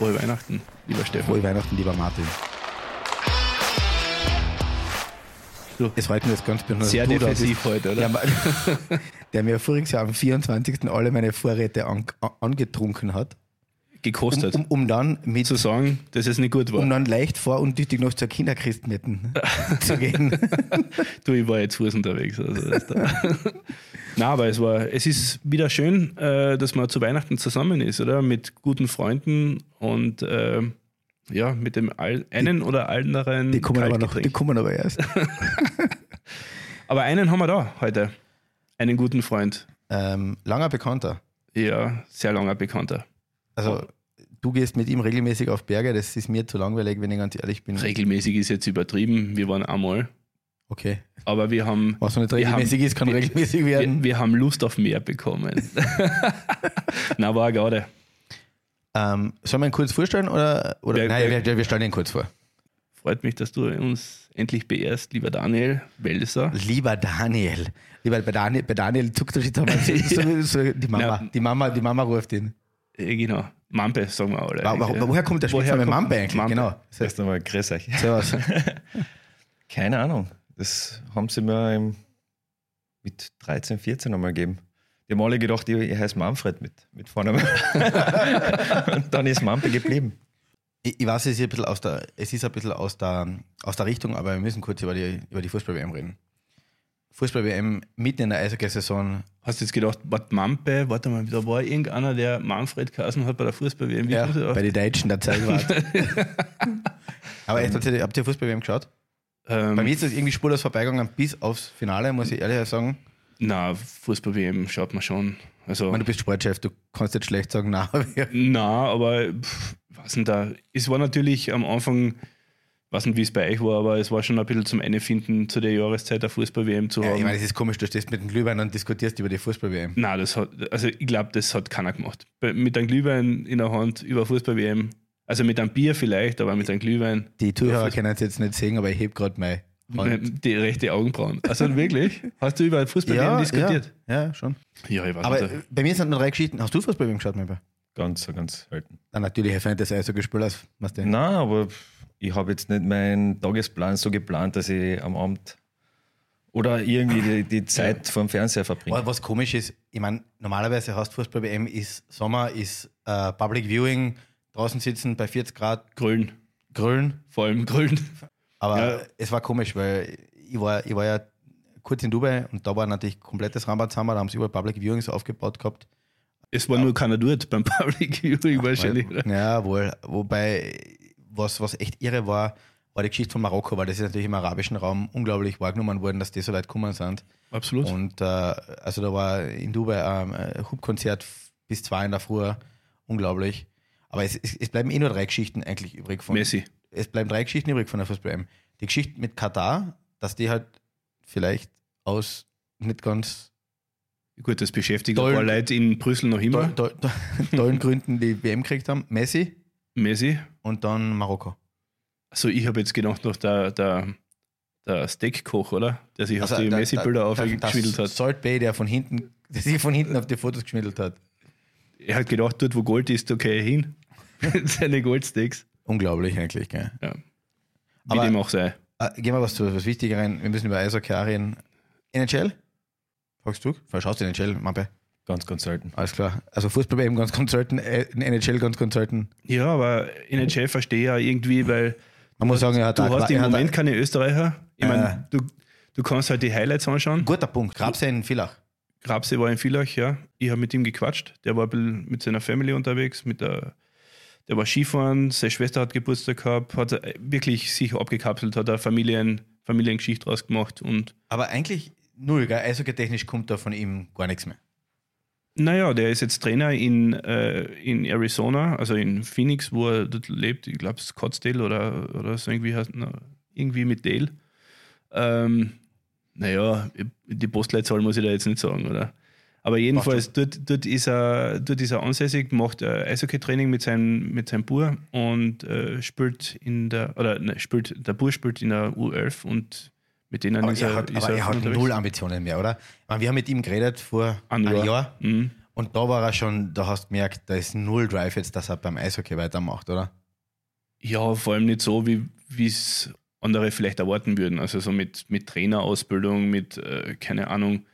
Frohe Weihnachten, lieber Stefan. Frohe Weihnachten, lieber Martin. So. Es freut mich jetzt ganz besonders. Sehr du defensiv heute, oder? Der, der mir voriges Jahr am 24. alle meine Vorräte an, angetrunken hat, Gekostet. um, um dann mit zu sagen, dass es nicht gut war. um dann leicht vorundtüchtig noch zur Kinderchristmetten zu gehen. Du, ich war jetzt Fuß unterwegs. Also. Nein, aber es war, es ist wieder schön, äh, dass man zu Weihnachten zusammen ist, oder? Mit guten Freunden und äh, ja, mit dem all, einen oder anderen. Die kommen aber noch, die kommen aber erst. aber einen haben wir da heute. Einen guten Freund. Ähm, langer Bekannter. Ja, sehr langer Bekannter. Also du gehst mit ihm regelmäßig auf Berge, das ist mir zu langweilig, wenn ich ganz ehrlich bin. Regelmäßig ist jetzt übertrieben. Wir waren einmal. Okay. Aber wir haben. Was noch nicht regelmäßig haben, ist, kann wir, regelmäßig werden. Wir, wir haben Lust auf mehr bekommen. Na, war gerade. ähm, sollen wir ihn kurz vorstellen oder? oder Wer- nein, wer- wir, wir stellen ihn kurz vor. Freut mich, dass du uns endlich beehrst, lieber Daniel Welser. Lieber Daniel. Lieber bei Daniel, bei Daniel zuckt er sich da mal so, so, so, die Mama. Na. Die Mama, die Mama ruft ihn. Genau. Mampe, sagen wir alle. Eigentlich, ja. woher kommt der Spitzname Mampe eigentlich? Mampe? Genau. Erst einmal grüß euch. Servus. Keine Ahnung. Das haben sie mir mit 13, 14 einmal gegeben. Die haben alle gedacht, ich, ich heiße Manfred mit, mit vorne. Und dann ist Mampe geblieben. Ich, ich weiß, es ist, ein bisschen aus der, es ist ein bisschen aus der, aus der Richtung, aber wir müssen kurz über die, über die Fußball-WM reden. Fußball-WM mitten in der Eishockey-Saison. Hast du jetzt gedacht, was Mampe, warte mal, da war irgendeiner, der Manfred Kassen hat bei der Fußball-WM. Ja, bei den Deutschen der Zeit war. aber echt, habt ihr, habt ihr Fußball-WM geschaut? ähm, Bei mir ist das irgendwie spurlos vorbeigegangen bis aufs Finale, muss ich ehrlich sagen. Na, Fußball-WM schaut man schon. Also, Ich meine, du bist Sportchef, du kannst jetzt schlecht sagen, na, na, aber pff, was denn da? Es war natürlich am Anfang, weiß nicht, wie es bei euch war, aber es war schon ein bisschen zum Einfinden zu der Jahreszeit der Fußball-WM zu ja, haben. ich meine, es ist komisch, du stehst mit dem Glühwein und diskutierst über die Fußball-WM. Nein, das hat, also ich glaube, das hat keiner gemacht. Mit einem Glühwein in der Hand über Fußball-WM. Also mit einem Bier vielleicht, aber mit einem Glühwein. Die Zuhörer Ja, können es jetzt nicht sehen, aber ich heb gerade meine Hand. Die rechte Augenbrauen. Also wirklich? Hast du über Fußball-WM diskutiert? Ja, ja, schon. Ja, ich weiß Aber nicht. bei mir sind nur drei Geschichten. Hast du Fußball-WM geschaut, mein? Ganz, ganz selten. Na, natürlich, ich finde das Eis so gespielt aus. Was denn? Nein, aber ich habe jetzt nicht meinen Tagesplan so geplant, dass ich am Abend oder irgendwie die, die Zeit vor dem Fernseher verbringe. Aber Was komisch ist, ich meine, normalerweise hast Fußball-WM ist Sommer, ist äh, Public Viewing, draußen sitzen bei 40 Grad, Grün. grillen. Vor allem Grün. Aber Ja. es war komisch, weil ich war, ich war ja kurz in Dubai und da war natürlich komplettes Rambazamba, da haben sie überall Public Viewings aufgebaut gehabt. Es war nur keiner dort beim Public Viewing wahrscheinlich. Weil, ja, wohl. Wobei, was, was echt irre war, war die Geschichte von Marokko, weil das ist natürlich im arabischen Raum unglaublich wahrgenommen worden, dass die so weit gekommen sind. Absolut. Und äh, also da war in Dubai ähm, ein Hubkonzert bis zwei in der Früh, unglaublich. Aber es, es, es bleiben eh nur drei Geschichten eigentlich übrig von. Messi. Es bleiben drei Geschichten übrig von der Fußball-WM. Die Geschichte mit Katar, dass die halt vielleicht aus nicht ganz Gut, das beschäftigt Toll. ein paar Leute in Brüssel noch immer. to, to, tollen Gründen die WM gekriegt haben. Messi Messi. und dann Marokko. Also ich habe jetzt gedacht, noch der, der, der Steakkoch, oder? Der sich auf die der- Messi-Bilder der- aufgeschwindelt der hat. Salt Bay, der von hinten, der sich von hinten auf die Fotos geschmiedelt hat. Er hat gedacht, dort wo Gold ist, okay, hin. Mit seinen Goldsteaks. Unglaublich eigentlich, gell? Ja. Wie Aber- dem auch sei. Äh, gehen wir was zu was Wichtigeren. Wir müssen über Eishockey reden. NHL? Fragst du? Schaust du NHL, Mappe? Ganz, ganz selten. Alles klar. Also Fußball eben ganz ganz selten, äh, NHL ganz ganz selten. Ja, aber NHL verstehe ich ja irgendwie, weil Man muss sagen, er hat du hast im er hat Moment keine Österreicher. Ich Äh. meine, du, du kannst halt die Highlights anschauen. Guter Punkt. Grabse in Villach. Grabse war in Villach, ja. Ich habe mit ihm gequatscht. Der war ein bisschen mit seiner Family unterwegs, mit der, der war Skifahren, seine Schwester hat Geburtstag gehabt, hat äh, wirklich sich abgekapselt, hat eine Familien, Familiengeschichte draus gemacht und Aber eigentlich null, gell? Eishockey-technisch kommt da von ihm gar nichts mehr. Naja, der ist jetzt Trainer in, äh, in Arizona, also in Phoenix, wo er dort lebt. Ich glaube, Scottsdale oder, oder so irgendwie, heißt- na, irgendwie mit Dale. Ähm, naja, die Postleitzahl muss ich da jetzt nicht sagen, oder? Aber jedenfalls, dort, dort, ist er, dort ist er ansässig, macht äh, Eishockey-Training mit seinem, mit seinem Bur und äh, spielt in der, oder ne, spielt, der Bur spielt in der U11 und mit denen Aber ist er er, hat, ist aber er hat unterwegs. null Ambitionen mehr, oder? Meine, wir haben mit ihm geredet vor Ein einem Jahr. Jahr Mhm. Und da war er schon, da hast du gemerkt, da ist null Drive jetzt, dass er beim Eishockey weitermacht, oder? Ja, vor allem nicht so, wie es andere vielleicht erwarten würden. Also so mit, mit Trainerausbildung, mit, äh, keine Ahnung,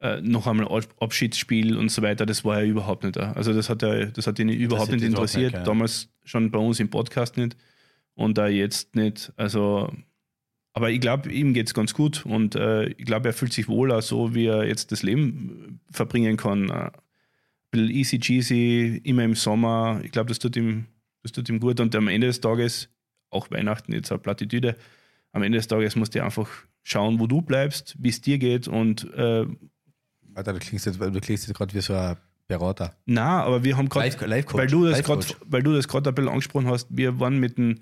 äh, noch einmal Abschiedsspiel und so weiter, das war ja überhaupt nicht da. Also das hat, er, das hat ihn überhaupt nicht interessiert. Nicht, Damals schon bei uns im Podcast nicht und da jetzt nicht. Also, aber ich glaube, ihm geht es ganz gut und äh, ich glaube, er fühlt sich wohler, so wie er jetzt das Leben verbringen kann. Äh, ein bisschen easy cheesy, immer im Sommer. Ich glaube, das tut ihm, das tut ihm gut und am Ende des Tages, auch Weihnachten jetzt eine Plattitüde, am Ende des Tages musst du einfach schauen, wo du bleibst, wie es dir geht und äh, Alter, du klingst jetzt, du klingst jetzt gerade wie so ein Berater. Na, aber wir haben gerade, weil du das gerade, weil du das gerade ein bisschen angesprochen hast, wir waren mit dem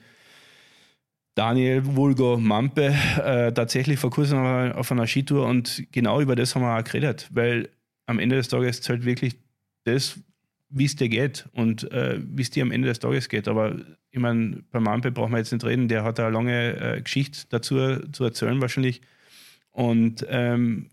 Daniel Vulgo Mampe äh, tatsächlich vor kurzem auf einer Skitour und genau über das haben wir auch geredet, weil am Ende des Tages zählt wirklich das, wie es dir geht und äh, wie es dir am Ende des Tages geht. Aber ich meine, bei Mampe brauchen wir jetzt nicht reden, der hat eine lange äh, Geschichte dazu zu erzählen wahrscheinlich. Und ähm,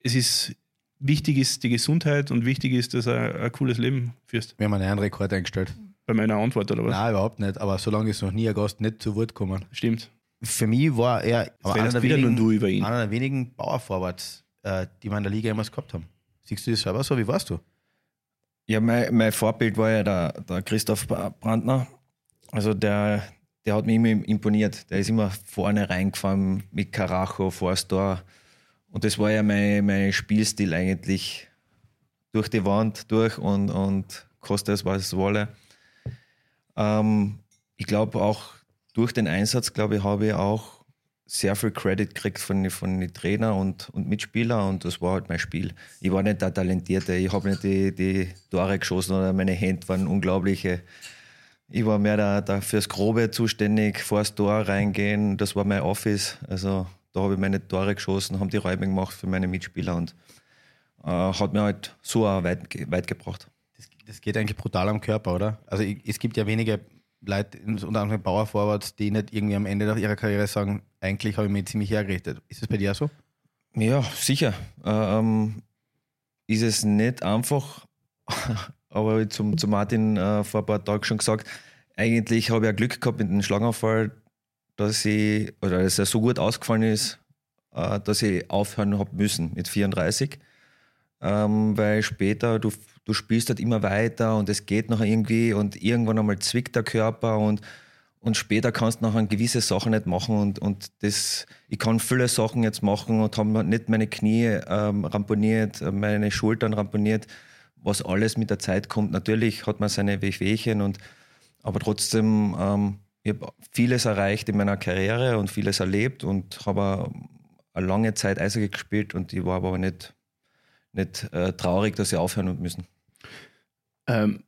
es ist wichtig ist die Gesundheit und wichtig ist, dass er ein cooles Leben führst. Wir haben einen Rekord eingestellt. Bei meiner Antwort, oder was? Nein, überhaupt nicht. Aber solange ist noch nie ein Gast nicht zu Wort gekommen. Stimmt. Für mich war er aber einer der, wenigen, du über ihn. einer der wenigen Power-Forwards, äh, die wir in der Liga jemals gehabt haben. Siehst du das selber so? Wie warst du? Ja, mein, mein Vorbild war ja der, der Christoph Brandner. Also der, der hat mich immer imponiert. Der ist immer vorne reingefahren mit Karacho vor das Tor und das war ja mein, mein Spielstil eigentlich durch die Wand durch und, und koste es, was es wolle. Ähm, ich glaube auch durch den Einsatz, glaube ich, habe ich auch sehr viel Credit gekriegt von, von den Trainer und, und Mitspieler und das war halt mein Spiel. Ich war nicht der Talentierte, ich habe nicht die, die Tore geschossen oder meine Hände waren unglaubliche. Ich war mehr der, der fürs Grobe zuständig, vor das Tor reingehen, das war mein Office. Also da habe ich meine Tore geschossen, habe die Räume gemacht für meine Mitspieler und äh, hat mir halt so weit, weit gebracht. Das, geht eigentlich brutal am Körper, oder? Also ich, es gibt ja wenige Leute, unter anderem Power Forwards, die nicht irgendwie am Ende ihrer Karriere sagen, eigentlich habe ich mich ziemlich hergerichtet. Ist das bei dir so? Ja, sicher. Ähm, ist es nicht einfach, aber zum, zu Martin äh, vor ein paar Tagen schon gesagt, eigentlich habe ich ja Glück gehabt mit dem Schlaganfall, dass ich, oder dass er so gut ausgefallen ist, äh, dass ich aufhören habe müssen mit 34. Ähm, weil später, du, du spielst halt immer weiter und es geht nachher irgendwie und irgendwann einmal zwickt der Körper und, und später kannst du nachher gewisse Sachen nicht machen und, und das, ich kann viele Sachen jetzt machen und habe nicht meine Knie ähm, ramponiert, meine Schultern ramponiert, was alles mit der Zeit kommt. Natürlich hat man seine Wehwehchen und aber trotzdem ähm, ich habe vieles erreicht in meiner Karriere und vieles erlebt und habe eine lange Zeit Eishockey gespielt und ich war aber nicht, nicht äh, traurig, dass ich aufhören müssen. Ähm,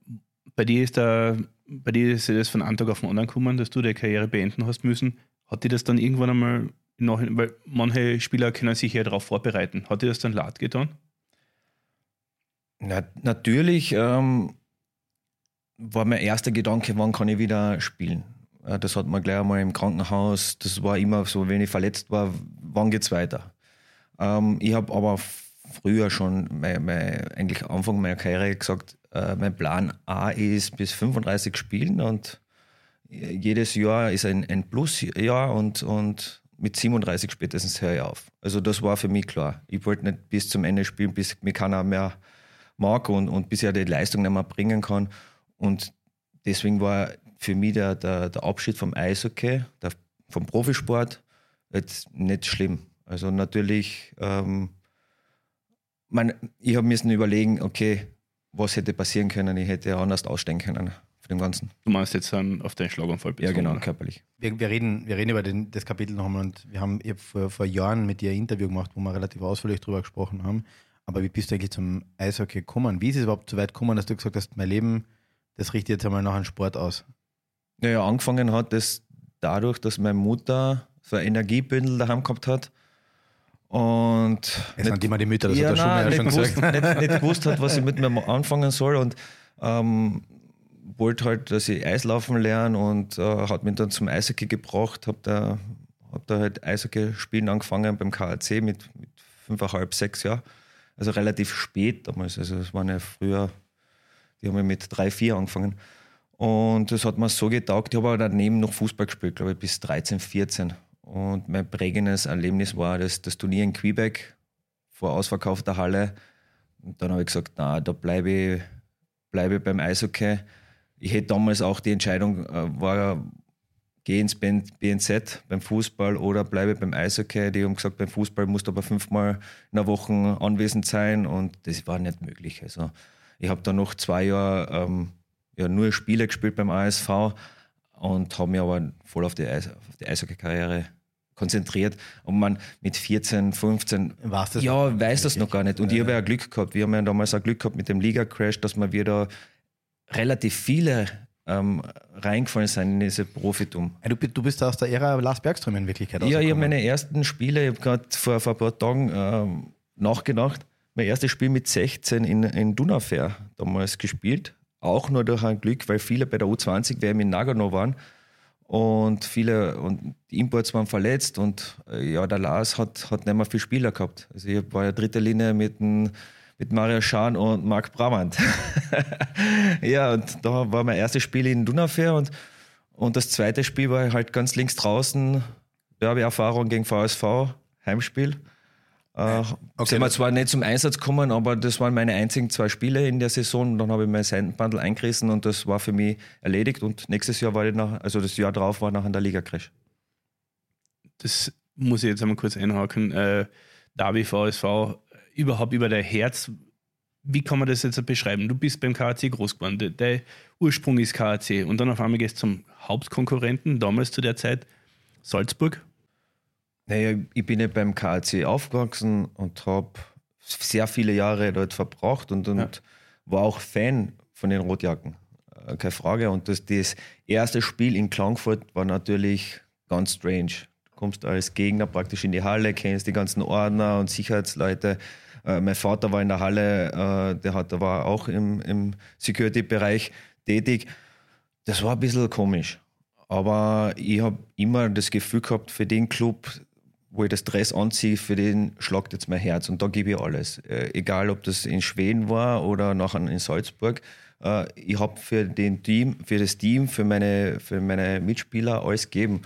bei dir ist da, bei dir ist das von einem Tag auf den anderen gekommen, dass du deine Karriere beenden hast müssen. Hat dir das dann irgendwann einmal nach, weil manche Spieler können sich ja darauf vorbereiten. Hat dir das dann leid getan? Na, natürlich ähm, war mein erster Gedanke, wann kann ich wieder spielen. Äh, das hat man gleich einmal im Krankenhaus. Das war immer so, wenn ich verletzt war, wann geht's weiter? Ähm, ich habe aber früher schon, mein, mein, eigentlich Anfang meiner Karriere gesagt, äh, mein Plan A ist bis 35 spielen und jedes Jahr ist ein, ein Plusjahr und, und mit 37 spätestens höre ich auf. Also das war für mich klar. Ich wollte nicht bis zum Ende spielen, bis mich keiner mehr mag und, und bis ich die Leistung nicht mehr bringen kann. Und deswegen war für mich der, der, der Abschied vom Eishockey, der, vom Profisport, jetzt nicht schlimm. Also natürlich, ähm, man, ich habe müssen überlegen, okay, was hätte passieren können, ich hätte anders ausstehen können von dem Ganzen. Du meinst jetzt um, auf deinen Schlaganfall bezogen? Ja, genau, körperlich. Wir, wir, reden, wir reden über den, das Kapitel nochmal und wir haben ich hab vor, vor Jahren mit dir ein Interview gemacht, wo wir relativ ausführlich darüber gesprochen haben. Aber wie bist du eigentlich zum Eishockey gekommen? Wie ist es überhaupt so weit gekommen, dass du gesagt hast, mein Leben, das richtet jetzt einmal nach einem Sport aus? Naja, angefangen hat das dadurch, dass meine Mutter so ein Energiebündel daheim gehabt hat. Und es sind immer die Mütter, das ja, hat er nein, schon, nicht schon gewusst, gesagt. Nicht, nicht gewusst hat, was ich mit mir anfangen soll und ähm, wollte halt, dass ich Eislaufen lerne und äh, hat mich dann zum Eishockey gebracht, habe da, hab da halt Eishockey spielen angefangen beim KAC mit, mit fünfeinhalb, sechs Jahren. also relativ spät damals. Also es waren ja früher, die haben ja mit drei, vier angefangen. Und das hat mir so getaugt. Ich habe aber daneben noch Fußball gespielt, glaube ich, bis 13, 14. Und mein prägendes Erlebnis war das, das Turnier in Quebec vor ausverkaufter Halle. Und dann habe ich gesagt, na, da bleibe ich, bleibe ich beim Eishockey. Ich hätte damals auch die Entscheidung, äh, war, gehe ins BNZ beim Fußball oder bleibe beim Eishockey. Die haben gesagt, beim Fußball musst du aber fünfmal in der Woche anwesend sein und das war nicht möglich. Also ich habe dann noch zwei Jahre ähm, ja, nur Spiele gespielt beim ASV und habe mich aber voll auf die, Eis, auf die Eishockey-Karriere konzentriert. Und man mit 14, 15, War's das ja, weiß das noch gar nicht. Und ich habe ja Glück gehabt. Wir haben ja damals auch Glück gehabt mit dem Liga-Crash, dass wir wieder relativ viele ähm, reingefallen sind in diese Profitum. Du, du bist aus der Ära Lars Bergström in Wirklichkeit Ja, ich habe meine ersten Spiele, ich habe gerade vor, vor ein paar Tagen ähm, nachgedacht, mein erstes Spiel mit 16 in, in Dunafair damals gespielt. Auch nur durch ein Glück, weil viele bei der U20 WM in Nagano waren und viele und die Imports waren verletzt und äh, ja, der Lars hat, hat nicht mehr viele Spieler gehabt. Also ich war ja dritte Linie mit, dem, mit Mario Schahn und Marc Bramant. ja, und da war mein erstes Spiel in Dunafair und, und das zweite Spiel war halt ganz links draußen, Derby-Erfahrung gegen VSV, Heimspiel. Äh, sind wir zwar nicht zum Einsatz gekommen, aber das waren meine einzigen zwei Spiele in der Saison. Und dann habe ich mein Seitenbandel eingerissen und das war für mich erledigt. Und nächstes Jahr war ich nach, also das Jahr drauf war nachher der Liga-Crash. das muss ich jetzt einmal kurz einhaken. Äh, Derby VSV, überhaupt über dein Herz. Wie kann man das jetzt beschreiben? Du bist beim KAC groß geworden. De- Dein Ursprung ist KAC und dann auf einmal gehst du zum Hauptkonkurrenten, damals zu der Zeit Salzburg. Naja, ich bin ja beim KAC aufgewachsen und habe sehr viele Jahre dort verbracht und, und Ja. war auch Fan von den Rotjacken. Äh, Keine Frage. Und das, das erste Spiel in Klagenfurt war natürlich ganz strange. Du kommst als Gegner praktisch in die Halle, kennst die ganzen Ordner und Sicherheitsleute. Äh, mein Vater war in der Halle, äh, der, hat, der war auch im, im Security-Bereich tätig. Das war ein bisschen komisch. Aber ich habe immer das Gefühl gehabt, für den Club, wo ich das Dress anziehe, für den schlagt jetzt mein Herz. Und da gebe ich alles. Äh, egal, ob das in Schweden war oder nachher in Salzburg. Äh, ich habe für, für das Team, für meine, für meine Mitspieler alles gegeben.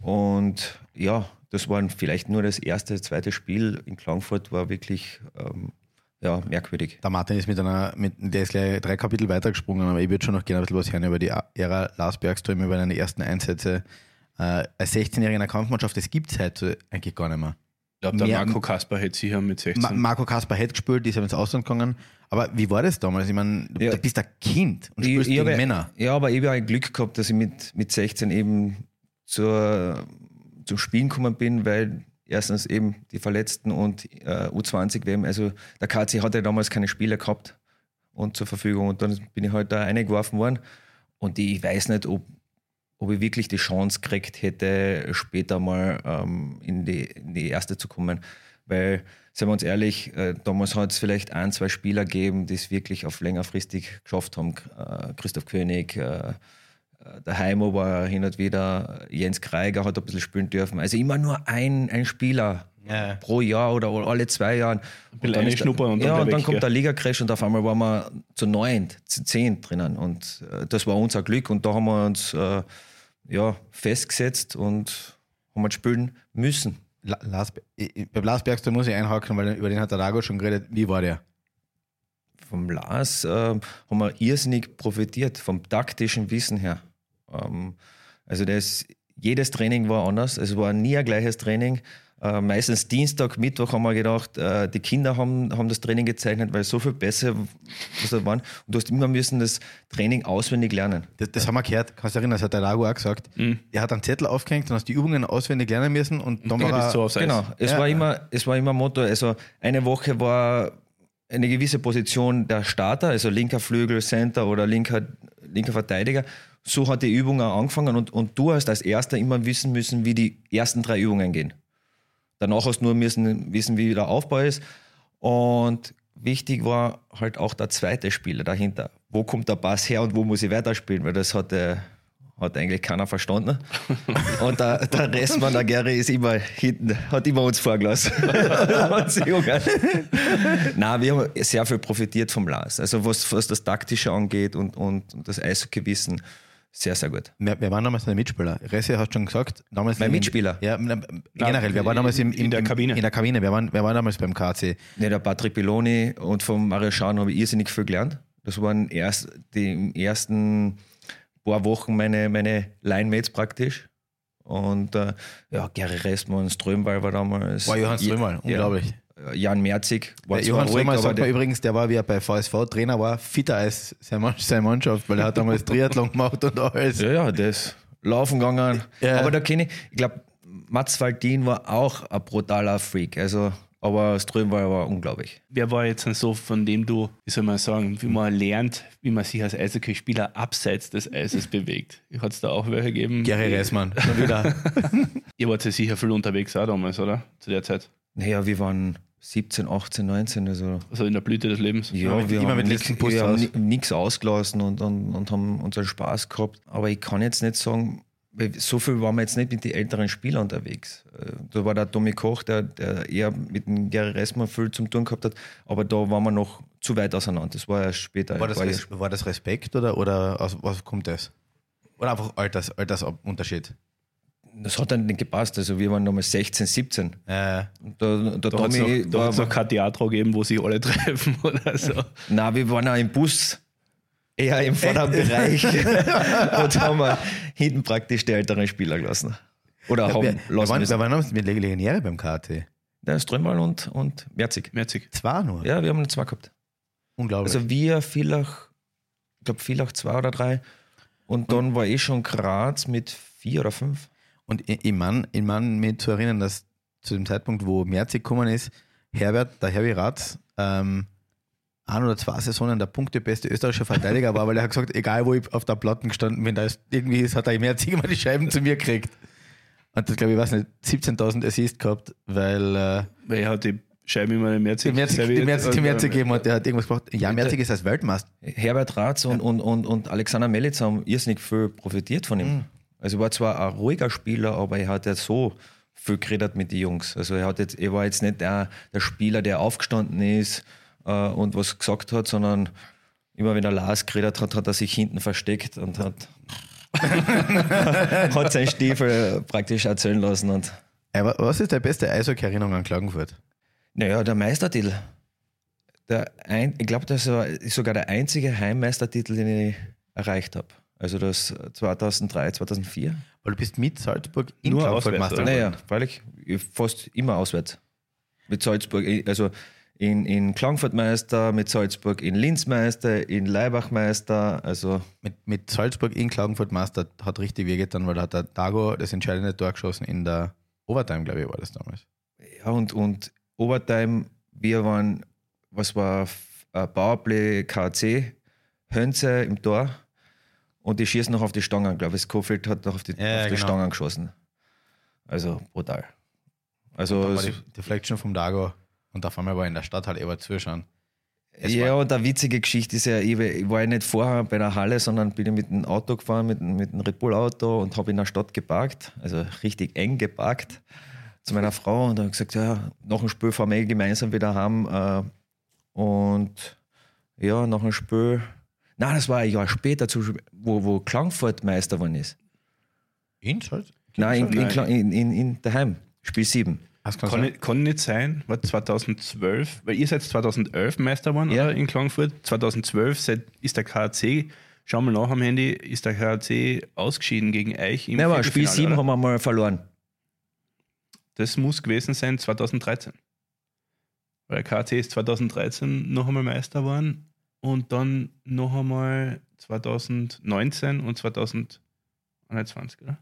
Und ja, das war vielleicht nur das erste, zweite Spiel in Klagenfurt, war wirklich ähm, ja, merkwürdig. Der Martin ist mit einer, mit, der ist gleich drei Kapitel weitergesprungen, aber ich würde schon noch gerne ein bisschen was hören über die Ära Lars Bergström, über deine ersten Einsätze äh, als 16-Jähriger in der Kampfmannschaft. Das gibt es heute eigentlich gar nicht mehr. Ich glaube, der Mehr- Marco Kasper hätte sicher mit 16. Ma Marco Kasper hat gespielt, ist aber ins Ausland gegangen. Aber wie war das damals? Ich meine, du, Ja. du bist ein Kind und spielst ich gegen habe- Männer. Ja, aber ich habe ein Glück gehabt, dass ich mit, mit 16 eben zur, zum Spielen gekommen bin, weil erstens eben die Verletzten und äh, U20 WM, also der KC hatte damals keine Spieler gehabt und zur Verfügung und dann bin ich halt da eingeworfen worden und ich weiß nicht, ob, ob ich wirklich die Chance gekriegt hätte, später mal ähm, in, die, in die erste zu kommen, weil, seien wir uns ehrlich, äh, damals hat es vielleicht ein, zwei Spieler gegeben, die es wirklich auf längerfristig geschafft haben. Äh, Christoph König, äh, äh, der Heimo war hin und wieder, Jens Kreiger hat ein bisschen spielen dürfen. Also immer nur ein, ein Spieler Ja. pro Jahr oder alle zwei Jahren. Ein bisschen einschnuppern und dann ja, und dann weg, kommt gell? der Liga-Crash und auf einmal waren wir zu neun, zu zehn drinnen. Und äh, das war unser Glück. Und da haben wir uns äh, ja, festgesetzt und haben wir spielen müssen. La Lars, ich- bei Lars Bergström muss ich einhaken, weil über den hat der Rago schon geredet. Wie war der? Vom Lars äh, haben wir irrsinnig profitiert, vom taktischen Wissen her. Ähm, also das, jedes Training war anders. Es war nie ein gleiches Training. Äh, meistens Dienstag, Mittwoch haben wir gedacht, äh, die Kinder haben, haben das Training gezeichnet, weil so viel besser was da waren. Und du hast immer müssen das Training auswendig lernen. Das, das haben wir gehört, kannst du erinnern, das hat der Rago auch gesagt. Er hat einen Zettel aufgehängt und hast die Übungen auswendig lernen müssen und dann Ja, war das so aufs. Genau, es Ja. war immer, es war immer Motto. Also eine Woche war eine gewisse Position der Starter, also linker Flügel, Center oder linker, linker Verteidiger. So hat die Übung auch angefangen und, und du hast als Erster immer wissen müssen, wie die ersten drei Übungen gehen. Danach hast du nur müssen wissen, wie der Aufbau ist. Und wichtig war halt auch der zweite Spieler dahinter. Wo kommt der Pass her und wo muss ich weiterspielen? Weil das hat, äh, hat eigentlich keiner verstanden. Und der, der Restmann, der Gary, ist immer hinten, hat immer uns vorgelassen. Nein, wir haben sehr viel profitiert vom Lars. Also was, was das Taktische angeht und, und, und das Eishockey-Wissen, sehr, sehr gut. Wir, wir waren damals ein Mitspieler. Resse hat schon gesagt, damals. Mein Mitspieler? Ja, na, generell. Wir waren damals im, im, in der Kabine. In der Kabine. Wir waren, wir waren damals beim KC. Ja, der Patrick Belloni und vom Mario Schahn habe ich irrsinnig viel gelernt. Das waren erst die ersten paar Wochen meine, meine Line-Mates praktisch. Und äh, ja, Gary Restmann, Strömball war damals. War Johann Strömwall, Ja. unglaublich. Jan Merzig war Der Johann aber sagt man der, übrigens, der war, wie er bei VSV Trainer war, fitter als seine Mann- seine Mannschaft, weil er hat damals Triathlon gemacht und alles. ja, ja, ist laufen gegangen. Ja. Aber da kenne ich, ich glaube, Mats Waldin war auch ein brutaler Freak. Also, aber Strömball war unglaublich. Wer war jetzt so, von dem du, wie soll man sagen, wie man lernt, wie man sich als Eishockeyspieler abseits des Eises bewegt? Hat es da auch welche gegeben? Gary Reismann, schon wieder. Ihr wart ja sicher viel unterwegs auch damals, oder? Zu der Zeit. Naja, wir waren 17, 18, 19, also Also in der Blüte des Lebens. Ja, mit- wir immer haben mit nix- wir haben nichts ausgelassen und, und, und haben unseren Spaß gehabt. Aber ich kann jetzt nicht sagen, weil so viel waren wir jetzt nicht mit den älteren Spielern unterwegs. Äh, Da war der Tommy Koch, der, der eher mit dem Gary Ressmann viel zum tun gehabt hat, aber da waren wir noch zu weit auseinander. Das war erst später. War das, War Res war das Respekt oder, oder aus was kommt das? Oder einfach Alters, Altersunterschied? Das hat dann nicht gepasst. Also wir waren damals 16, 17. Äh, Und Der, der Da hat es noch, da kein Theater gegeben, wo sich alle treffen oder so. Nein, wir waren auch im Bus, eher im vorderen Bereich und haben wir hinten praktisch die älteren Spieler gelassen. Oder haben wer, wer, lassen waren, müssen. wer waren mit Legionäre beim KT? Der Strömwall und, und Merzig. Merzig. Zwei nur. Ja, wir haben zwei gehabt. Unglaublich. Also wir, Villach, ich glaube Villach zwei oder drei. Und dann war ich schon Graz mit vier oder fünf. Und ich, ich meine, ich mein, mich zu erinnern, dass zu dem Zeitpunkt, wo Merzig gekommen ist, Herbert, der Herbie Ratz, ähm, ein oder zwei Saisonen der punktebeste österreichische Verteidiger war, weil er hat gesagt, egal wo ich auf der Platten gestanden bin, da ist irgendwie ist, hat er Merzig immer die Scheiben zu mir gekriegt. Und das glaube ich, weiß nicht, 17.000 Assist gehabt, weil äh, Weil er hat die Scheibe immer Merzig ähm, gegeben hat, der hat irgendwas gemacht. Ja, Merzig ist als Weltmeister. Herbert Ratz und, und, und, und Alexander Melitz haben irrsinnig viel profitiert von ihm. Also er war zwar ein ruhiger Spieler, aber er hat ja so viel geredet mit den Jungs. Also er, hat jetzt, er war jetzt nicht der, der Spieler, der aufgestanden ist äh, und was gesagt hat, sondern immer wenn der Lars geredet hat, hat er sich hinten versteckt und hat, hat seinen Stiefel praktisch erzählen lassen. Und Aber was ist deine beste Eishockey-Erinnerung an Klagenfurt? naja, der Meistertitel. Der ein, ich glaube, das war- ist sogar der einzige Heimmeistertitel, den ich erreicht habe. Also das 2003, 2004. Weil du bist mit Salzburg in Nur Klagenfurt auswärts. Naja, freilich, fast immer auswärts. Mit Salzburg, also in, in Klagenfurt Meister, mit Salzburg in Linz Meister, in Leibach Meister, also Mit, mit Salzburg in Klagenfurt Meister hat richtig wehgetan, weil da hat der Dago das entscheidende Tor geschossen in der Overtime, glaube ich, war das damals. ja und, und Overtime, wir waren, was war, äh, Powerplay KC, Hönze im Tor und die schießen noch auf die Stangen, glaube ich. Schofield hat noch auf die, Ja, auf die genau. Stangen geschossen. Also brutal. Also Da war die Deflection vom Dago und auf einmal war in der Stadt halt eben zuschauen. Es ja, und eine witzige Geschichte ist ja, ich, war ja nicht vorher bei der Halle, sondern bin mit dem Auto gefahren, mit, mit dem Red Bull Auto und habe in der Stadt geparkt, also richtig eng geparkt zu meiner Frau und habe gesagt, ja, nach dem Spiel fahren wir gemeinsam wieder heim äh, und ja, nach dem Spiel, nein, das war ein Jahr später, wo, wo Klangfurt Meister geworden ist. In Salz? Nein, in, in, in, in, in daheim, Spiel 7. Das kann Kann, nicht, sein, war 2012, weil ihr seid 2011 Meister geworden Ja. in Klagenfurt. 2012 seid, ist der KAC, schau mal nach am Handy, ist der KAC ausgeschieden gegen euch im Nein, aber Spiel Viertelfinale, 7 oder? haben wir mal verloren. Das muss gewesen sein 2013. Weil der KAC ist 2013 noch einmal Meister geworden und dann noch einmal 2019 und 2021, oder?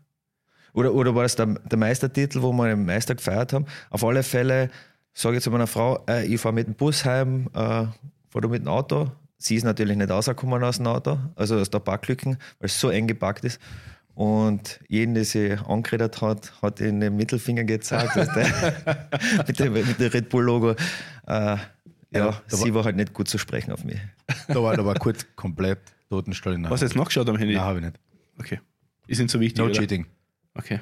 Oder, oder war es der, der Meistertitel, wo wir den Meister gefeiert haben? Auf alle Fälle sage ich zu meiner Frau, äh, ich fahre mit dem Bus heim, äh, fahre du mit dem Auto. Sie ist natürlich nicht rausgekommen aus dem Auto, also aus der Parklücken, weil es so eng gepackt ist. Und jeden, der sie angeredet hat, hat in den Mittelfinger gezeigt, mit, dem, mit dem Red Bull-Logo. Äh, ja, da sie war halt nicht gut zu sprechen auf mich. Da war, da war kurz komplett Totenstall in der Hast du jetzt nachgeschaut am Handy? Nein, habe ich nicht. Okay. Ist nicht so wichtig. No oder? cheating. Okay.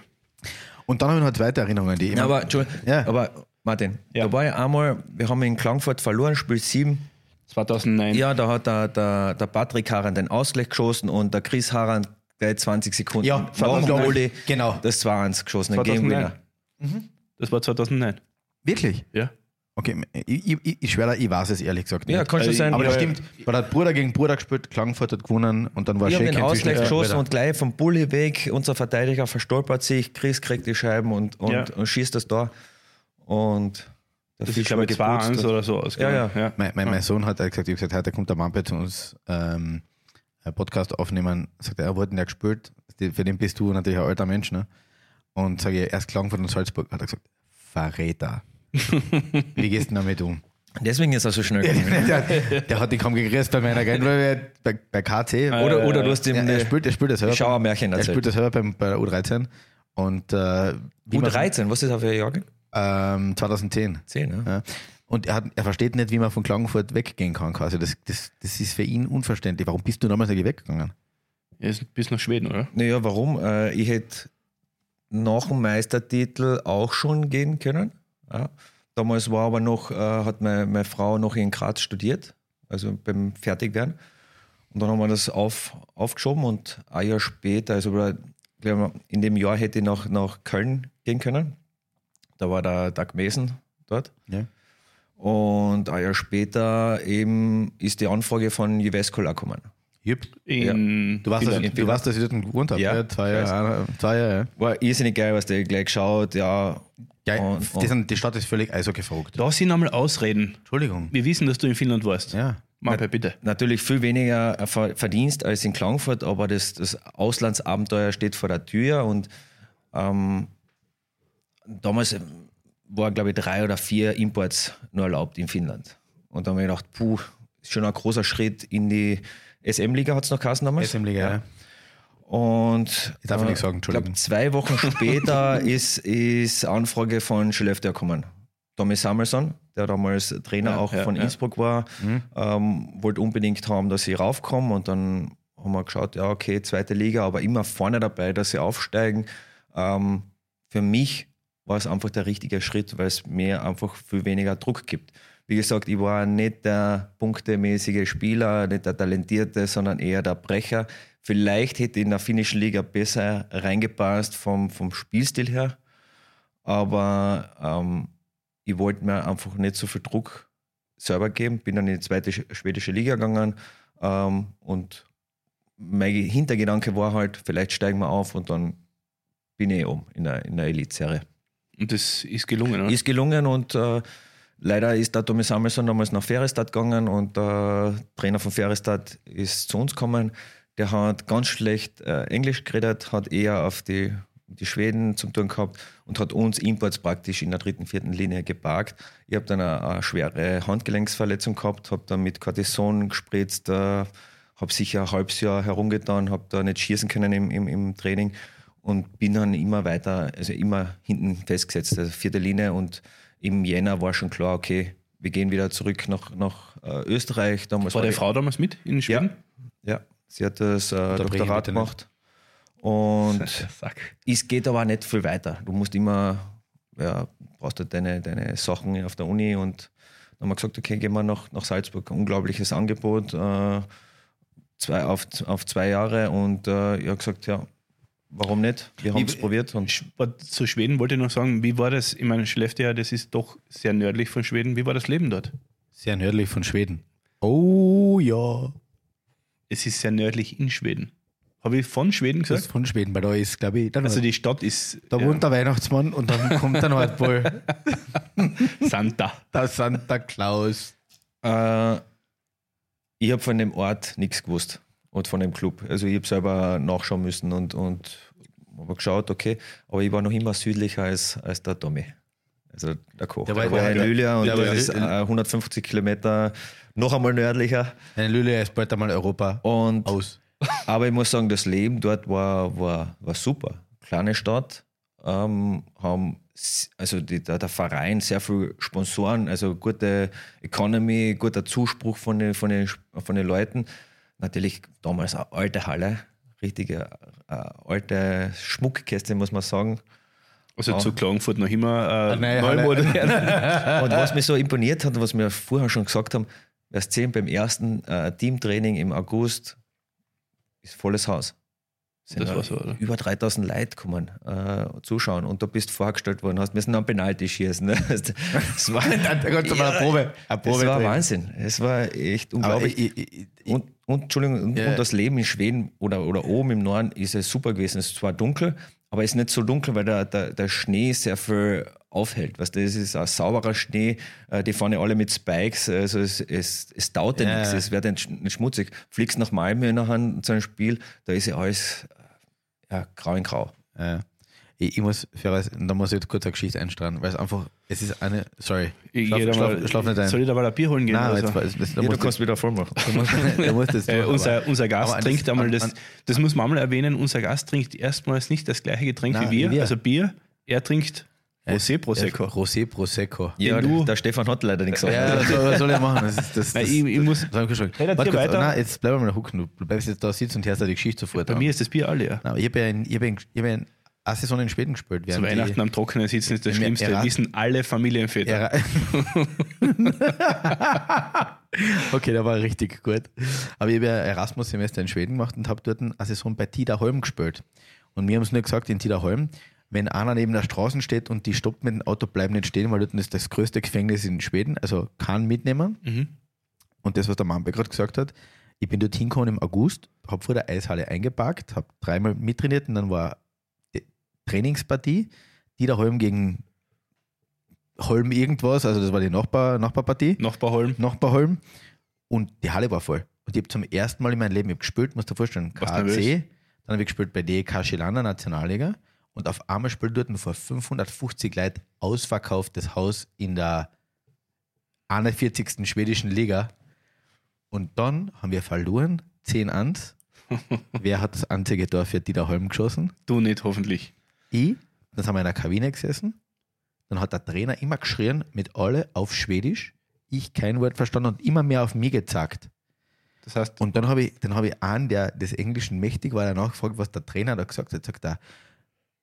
Und dann habe ich noch zweite Erinnerungen, die Ja, aber, Ja. aber Martin, Ja. da war ja einmal, wir haben in Klangfurt verloren, Spiel 7. 2009. Ja, da hat der, der, der Patrick Haran den Ausgleich geschossen und der Chris Haran gleich 20 Sekunden Ja, nach dem 2009. Goalie Genau. das 2-1 geschossen, ein Game 2009. Winner. Das war 2009. Wirklich? Ja. Okay, ich, ich, ich schwöre, ich weiß es ehrlich gesagt nicht. Ja, kann schon Äh, sein. aber das Ja, stimmt, weil hat Bruder gegen Bruder gespielt, Klagenfurt hat gewonnen und dann war Ich habe den Ausgleich geschossen und gleich vom Bulli weg, unser Verteidiger verstolpert sich, Chris kriegt die Scheiben und, und, Ja. und schießt das da. Und der Das ist, glaube ich, war 2-1 geputzt. oder so ausgegangen. Ja, ja. Mein, mein, mein Sohn hat gesagt, ich hab gesagt, heute kommt der Mampe zu uns ähm, einen Podcast aufnehmen. Sagt er, er wurde ja gespielt. Für den bist du natürlich ein alter Mensch. Ne? Und sage ich, erst Klagenfurt und Salzburg. Hat er gesagt, Verräter. Wie gehst du damit um? Deswegen ist er so schnell gekommen. der, der hat dich kaum gegrüßt bei meiner wir bei, bei KC. Oder, oder du hast ihm Ja, er spielt, er spielt das selber. Schauermärchen Er erzählt. spielt das selber beim, bei der U13. Und äh, wie man- U13, was ist das für ein Jahrgang? Ähm, 2010. 10, ja. Ja. Und er, hat, er versteht nicht, wie man von Klagenfurt weggehen kann. Quasi. Das, das, das ist für ihn unverständlich. Warum bist du damals nicht weggegangen? Er ist bis nach Schweden, oder? Naja, warum? Äh, ich hätte nach dem Meistertitel auch schon gehen können. Ja. Damals war aber noch, äh, hat meine, meine Frau noch in Graz studiert, also beim Fertigwerden. Und dann haben wir das auf, aufgeschoben und ein Jahr später, also in dem Jahr hätte ich nach, nach Köln gehen können. Da war der Doug Mason dort. Ja. Und ein Jahr später eben ist die Anfrage von Jyväskylä gekommen. Jupp. In Du, weißt, dass, Finnland. du weißt, dass ich dort gewohnt habe. Ja, Ja, zwei, ich Jahre, zwei Jahre. War irrsinnig geil, was der gleich geschaut, ja. Ja. Ja, Und- die, sind, die Stadt ist völlig verrückt. Da sind einmal Ausreden. Entschuldigung. Wir wissen, dass du in Finnland warst. Ja. Mappe, bitte. Natürlich viel weniger äh, Ver- Verdienst als in Klagenfurt, aber das, das Auslandsabenteuer steht vor der Tür und ähm, damals ähm, war, glaube ich, drei oder vier Imports nur erlaubt in Finnland. Und da haben wir gedacht, puh, ist schon ein großer Schritt in die SM-Liga, hat es noch geheißen damals. SM-Liga, ja. Und Ich darf äh, nichts sagen, Entschuldigung. glaub, zwei Wochen später ist, ist Anfrage von Skellefteå gekommen. Tommy Samuelsson, der damals Trainer Ja, auch ja, von ja. Innsbruck war, Mhm. ähm, wollte unbedingt haben, dass sie raufkommen. Und dann haben wir geschaut, ja, okay, zweite Liga, aber immer vorne dabei, dass sie aufsteigen. Ähm, für mich war es einfach der richtige Schritt, weil es mir einfach viel weniger Druck gibt. Wie gesagt, ich war nicht der punktemäßige Spieler, nicht der Talentierte, sondern eher der Brecher. Vielleicht hätte ich in der finnischen Liga besser reingepasst vom, vom Spielstil her, aber ähm, ich wollte mir einfach nicht so viel Druck selber geben. Bin dann in die zweite sch- schwedische Liga gegangen ähm, und mein Hintergedanke war halt, vielleicht steigen wir auf und dann bin ich um in der, in der Elite-Serie. Und das ist gelungen, oder? Ist gelungen und äh, leider ist der Tommy Samuelsson damals nach Ferestad gegangen und der Trainer von Ferestad ist zu uns gekommen. Der hat ganz schlecht äh, Englisch geredet, hat eher auf die, die Schweden zum tun gehabt und hat uns Imports praktisch in der dritten, vierten Linie geparkt. Ich habe dann eine, eine schwere Handgelenksverletzung gehabt, habe dann mit Cortison gespritzt, äh, habe sicher ein halbes Jahr herumgetan, habe da nicht schießen können im, im, im Training und bin dann immer weiter, also immer hinten festgesetzt, also vierte Linie und im Jänner war schon klar, okay, wir gehen wieder zurück nach, nach äh, Österreich. Damals War die- die Frau damals mit in Schweden? Ja, sie hat das äh, Doktorat gemacht. Und es geht aber nicht viel weiter. Du musst immer, ja, brauchst halt deine, deine Sachen auf der Uni und dann haben wir gesagt, okay, gehen wir nach, nach Salzburg. Unglaubliches Angebot, äh, zwei, auf, auf zwei Jahre und äh, ich habe gesagt, ja, warum nicht? Wir haben es probiert und Zu Schweden wollte ich noch sagen, wie war das? Ich meine, Skellefteå, das ist doch sehr nördlich von Schweden. Wie war das Leben dort? Sehr nördlich von Schweden. Oh ja. Es ist sehr nördlich in Schweden. Habe ich von Schweden Das ist gesagt? von Schweden, weil da ist, glaube ich, da, Also die Stadt ist da ja, wohnt der Weihnachtsmann und dann kommt der Nordpol. Santa. der Santa Claus. Äh, ich habe von dem Ort nichts gewusst und von dem Club. Also ich habe selber nachschauen müssen und, und habe geschaut, okay, aber ich war noch immer südlicher als, als der Tommy. Also der Koch. Der Der war- der- in Lylia und der das ist äh, 150 Kilometer noch einmal nördlicher. Eine Lülle ist bald einmal Europa Und, aus. aber ich muss sagen, das Leben dort war, war, war super. Kleine Stadt, ähm, haben also die, der, der Verein sehr viel Sponsoren, also gute Economy, guter Zuspruch von den, von den, von den Leuten. Natürlich damals eine alte Halle, richtige äh, alte Schmuckkäste, muss man sagen. Also Ja. zu Klagenfurt noch immer äh, Halle. modern. Und was mich so imponiert hat, was wir vorher schon gesagt haben, wir sehen beim ersten äh, Teamtraining im August ist volles Haus. Sind Das da war so, oder? Über 3000 Leute kommen äh, zuschauen und du bist vorgestellt worden, hast müssen einen Penalty schießen. Ne? Es war, mal eine Probe, eine Probe es war. Wahnsinn. Es war echt unglaublich. ich, ich, ich, Und, und, Entschuldigung, und, Ja. und das Leben in Schweden oder, oder oben im Norden ist es super gewesen. Es ist zwar dunkel, aber es ist nicht so dunkel, weil der, der, der Schnee sehr viel aufhält. Weißt du, es ist ein sauberer Schnee, äh, die fahren ja alle mit Spikes, also es, es, es dauert ja Ja. nichts, es wird nicht schmutzig. Fliegst nach Malmö nachher zu einem Spiel, da ist ja alles äh, ja, grau in grau. Ja. Ich, ich muss, fairerweise, da muss ich jetzt kurz eine Geschichte einstrahlen, weil es einfach, es ist eine, sorry, Ich schlaf, schlaf, mal- schlaf nicht ein. Soll ich da mal ein Bier holen gehen? Nein, oder jetzt, jetzt, jetzt, da Ja, du musst kannst wieder voll machen. du musst, du musst das Äh, tun, unser, unser Gast aber trinkt das- einmal das, an- das muss man einmal erwähnen, unser Gast trinkt erstmals nicht das gleiche Getränk Nein, wie wir, wir. also Bier, er trinkt Ja, Rosé Prosecco. Ja, Rosé Prosecco. Ja, du- der, Stefan hat leider nichts gesagt. Ja, das soll, was soll ich machen? Das ist, das, Nein, das, ich- ich muss- das ich Warte kurz, weiter. Nein, jetzt bleib mal hucken. Du bleibst jetzt da sitzen und hörst die Geschichte sofort Bei an. mir ist das Bier alle leer. Nein, ich habe ja in, ich hab in, ich hab ja in eine Saison in Schweden gespielt. Zu während Weihnachten die- am Trockenen sitzen ist das Schlimmste. Erat- wissen alle Familienväter. Okay, der war richtig gut. Aber ich habe ja ein Erasmus-Semester in Schweden gemacht und habe dort eine Saison bei Tidaholm gespielt. Und mir haben es nur gesagt, in Tidaholm, wenn einer neben der Straße steht und die stoppt mit dem Auto, bleiben nicht stehen, weil dort ist das größte Gefängnis in Schweden, also kann mitnehmen. Mhm. Und das, was der Mampe gerade gesagt hat, ich bin dort hingekommen im August, habe vor der Eishalle eingeparkt, habe dreimal mittrainiert und dann war die Trainingspartie, Tidaholm gegen Holm irgendwas, also das war die Nachbar, Nachbarpartie. Nachbarholm. Nachbarholm und die Halle war voll. Und ich habe zum ersten Mal in meinem Leben, gespielt, musst du dir vorstellen, KC, dann habe ich gespielt bei DEK Schilana Nationalliga und auf einmal spielt dort vor 550 Leuten ausverkauftes Haus in der 41. schwedischen Liga. Und dann haben wir verloren, 10 1. Wer hat das einzige Tor für Dieter Holm geschossen? Du nicht, hoffentlich. Ich, dann sind wir in der Kabine gesessen. Dann hat der Trainer immer geschrien, mit alle auf Schwedisch. Ich kein Wort verstanden und immer mehr auf mich gezackt. Das heißt, Und dann habe ich, dann habe ich einen, der des Englischen mächtig war, danach gefragt, was der Trainer da gesagt hat. Sagt er,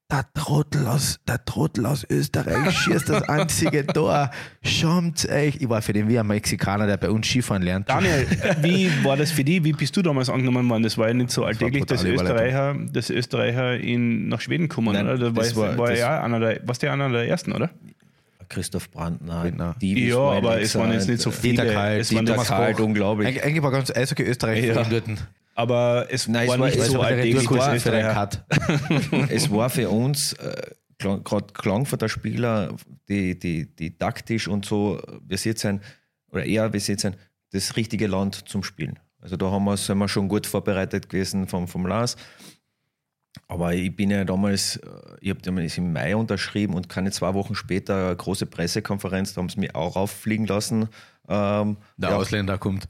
der Trottel aus, der Trottel aus Österreich schießt das einzige Tor. Schaut euch. Ich war für den wie ein Mexikaner, der bei uns Skifahren lernt. Daniel, wie war das für dich? Wie bist du damals angenommen worden? Das war ja nicht so alltäglich, dass brutale Österreicher, dass Österreicher in, nach Schweden kommen, Nein, oder? Da war, das war- war das- ja einer der, warst du ja einer der ersten, oder? Christoph Brandner, Brandner. Divis ja, aber es waren jetzt nicht so äh, viele. Dieter Kalt, es Dieter Kalt, unglaublich. Eigentlich, eigentlich war ganz Eishockey Österreich Ja. ja. dort. Aber es Nein, war war- nicht so der alltäglich, es war für uns, äh, gerade Klangfurter Spieler, die, die, die taktisch und so versiert sein, oder eher versiert sein, das richtige Land zum Spielen. Also da haben wir, sind wir schon gut vorbereitet gewesen vom, vom Lars. Aber ich bin ja damals, äh, ich habe damals im Mai unterschrieben und keine zwei Wochen später eine große Pressekonferenz, da haben sie mich auch rauffliegen lassen. Ähm, Der ja, Ausländer kommt.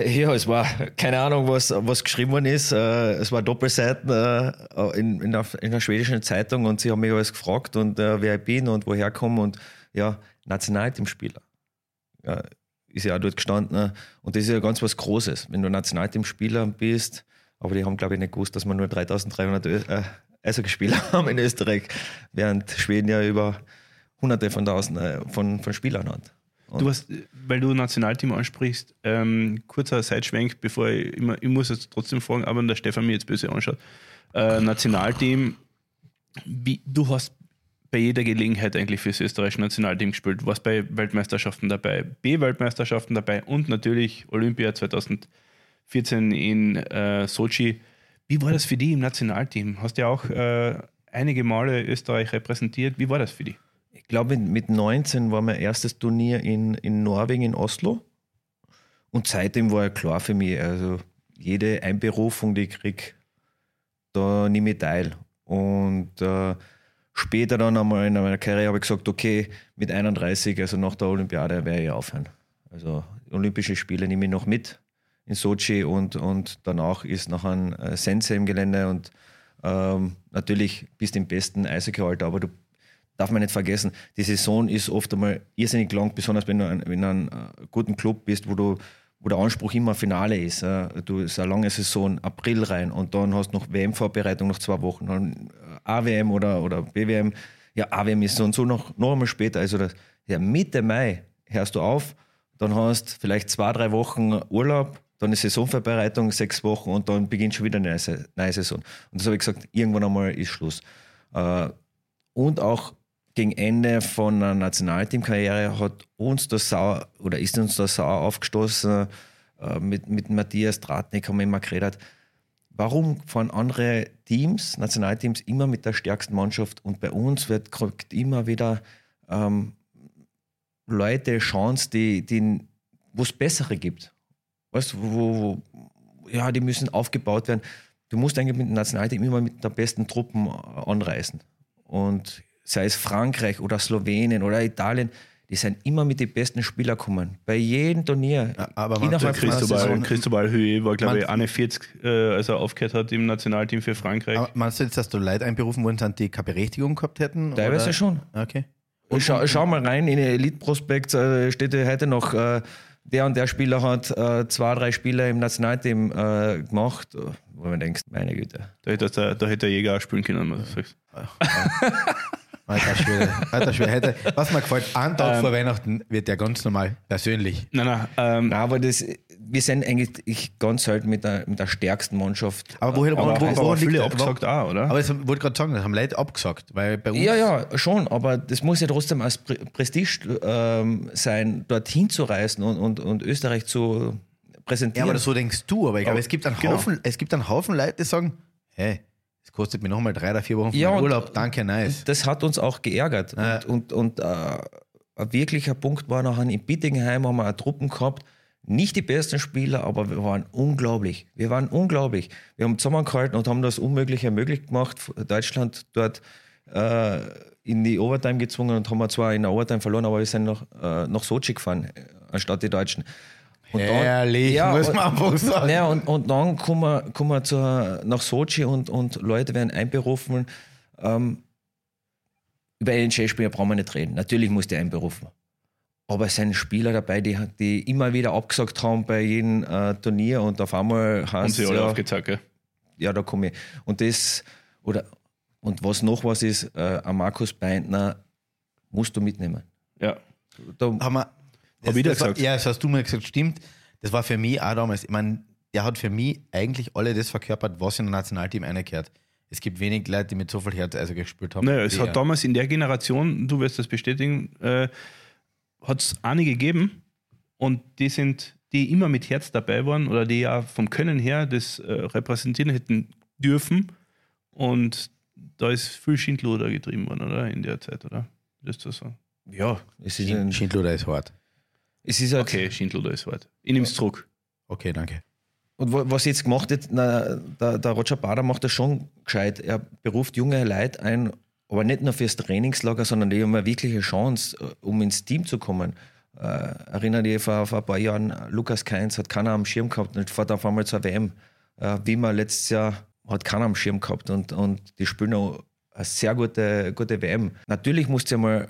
Ja, es war keine Ahnung, was, was geschrieben worden ist. Äh, Es war Doppelseiten äh, in, in, der, in der schwedischen Zeitung und sie haben mich alles gefragt und äh, wer ich bin und woher komme und ja, Nationalteamspieler. Ja, ist ja auch dort gestanden. äh, Und das ist ja ganz was Großes, wenn du Nationalteamspieler bist. Aber die haben, glaube ich, nicht gewusst, dass wir nur 3300 Ö- äh, Eishockeyspieler haben in Österreich, während Schweden ja über hunderte von tausend äh, von, von Spielern hat. Du hast, weil du Nationalteam ansprichst, ähm, kurzer Seitschwenk, bevor ich immer, ich muss jetzt trotzdem fragen, aber wenn der Stefan mir jetzt böse anschaut. Äh, Nationalteam, wie, du hast bei jeder Gelegenheit eigentlich fürs österreichische Nationalteam gespielt. Du warst bei Weltmeisterschaften dabei, B-Weltmeisterschaften dabei und natürlich Olympia 2014 in äh, Sochi. Wie war das für dich im Nationalteam? Hast ja auch äh, einige Male Österreich repräsentiert. Wie war das für dich? Ich glaube, mit, mit 19 war mein erstes Turnier in, in Norwegen, in Oslo. Und seitdem war ja klar für mich, also jede Einberufung, die ich kriege, da nehme ich teil. Und äh, später dann einmal in meiner Karriere habe ich gesagt, okay, mit 31, also nach der Olympiade, werde ich aufhören. Also Olympische Spiele nehme ich noch mit in Sochi und, und danach ist noch ein äh, Sense im Gelände und ähm, natürlich bist du im besten Eishockeyalter, aber du darf man nicht vergessen, die Saison ist oft einmal irrsinnig lang, besonders wenn du in einem äh, guten Club bist, wo du, wo der Anspruch immer Finale ist. Du ist eine lange Saison, April rein und dann hast du noch WM-Vorbereitung noch zwei Wochen, dann äh, AWM oder, oder BWM. Ja, AWM ist so und so noch, noch einmal später. Also das, ja, Mitte Mai hörst du auf, dann hast du vielleicht zwei, drei Wochen Urlaub, dann ist Saisonvorbereitung, sechs Wochen und dann beginnt schon wieder eine neue Saison. Und das habe ich gesagt, irgendwann einmal ist Schluss. Äh, und auch gegen Ende von einer Nationalteamkarriere hat uns das sauer oder ist uns das sauer aufgestoßen. Äh, mit, mit Matthias Tratnik haben wir immer geredet. Warum fahren andere Teams, Nationalteams, immer mit der stärksten Mannschaft und bei uns wird immer wieder ähm, Leute Chance, die, die, wo es bessere gibt. Weißt wo, wo, ja, die müssen aufgebaut werden. Du musst eigentlich mit dem Nationalteam immer mit der besten Truppen anreisen. Und sei es Frankreich oder Slowenien oder Italien, die sind immer mit den besten Spielern gekommen. Bei jedem Turnier. Ja, aber innerhalb Cristobal, Cristobal Hüe war, glaube ich, 41, äh, als er aufgehört hat im Nationalteam für Frankreich. Aber meinst du jetzt, dass du Leute einberufen worden sind, die keine Berechtigung gehabt hätten? Teilweise oder? schon. Okay. Und schau, schau, mal rein, in den Elite-Prospekt äh, steht ja heute noch, äh, der und der Spieler hat äh, zwei, drei Spiele im Nationalteam äh, gemacht, wo man denkt, meine Güte. Da hätte der, da hätte der Jäger auch spielen können, was du sagst. Alter Schwede, alter Schwede. was mir gefällt, einen Tag ähm, vor Weihnachten wird der ganz normal persönlich. Nein, nein, ähm, nein aber das, wir sind eigentlich ganz selten mit der, mit der stärksten Mannschaft. Aber woher aber, wo, wo, wo viele abgesagt auch, oder? Aber ich wollte gerade sagen, das haben Leute abgesagt, weil bei uns. Ja, ja, schon, aber das muss ja trotzdem als Prestige ähm, sein, dorthin zu reisen und, und, und Österreich zu präsentieren. Ja, aber so denkst du, aber ich glaube, es gibt einen genau. Haufen, es gibt einen Haufen Leute, die sagen, hey, kostet mir nochmal drei oder vier Wochen ja, Urlaub, danke, nice. Das hat uns auch geärgert. Ja. Und, und, und äh, ein wirklicher Punkt war nachher in Bittingheim, haben wir eine Truppen gehabt, nicht die besten Spieler, aber wir waren unglaublich. Wir waren unglaublich. Wir haben zusammengehalten und haben das Unmögliche möglich gemacht. Deutschland dort äh, in die Overtime gezwungen und haben wir zwar in der Overtime verloren, aber wir sind nach, äh, nach Sochi gefahren, äh, anstatt die Deutschen. Und Herrlich, dann, ja, muss man einfach sagen. Ja, und, und dann kommen wir, kommen wir zur, nach Sochi und, und Leute werden einberufen. Ähm, über NHL-Spieler brauchen wir nicht reden. Natürlich muss der einberufen. Aber es sind Spieler dabei, die, die immer wieder abgesagt haben bei jedem äh, Turnier und auf einmal Haben sie alle ja, aufgezeigt, Ja, da komme ich. Und das, oder, und was noch was ist, äh, ein Markus Beintner musst du mitnehmen. Ja. Da haben wir das, wieder das gesagt. War, ja, das hast du mir gesagt, stimmt. Das war für mich auch damals, ich meine, der hat für mich eigentlich alle das verkörpert, was in ein Nationalteam einkehrt. Es gibt wenig Leute, die mit so viel Herz also gespielt haben. Naja, es hat damals in der Generation, du wirst das bestätigen, äh, hat es einige gegeben und die sind, die immer mit Herz dabei waren oder die ja vom Können her das äh, repräsentieren hätten dürfen. Und da ist viel Schindluder getrieben worden, oder? In der Zeit, oder? Das ist so. Ja, es ist Schindluder ist hart. Es ist halt okay, Schindluder ist hart. Ich nehme es zurück. Okay, danke. Und was jetzt gemacht wird, na, der, der Roger Bader macht das schon gescheit. Er beruft junge Leute ein, aber nicht nur fürs Trainingslager, sondern die haben eine wirkliche Chance, äh, um ins Team zu kommen. Äh, erinnere dich vor, vor ein paar Jahren, Lukas Keins hat keiner am Schirm gehabt und fährt auf einmal zur WM. Äh, wie man letztes Jahr hat keiner am Schirm gehabt und, und die spielen auch eine sehr gute, gute WM. Natürlich musst du mal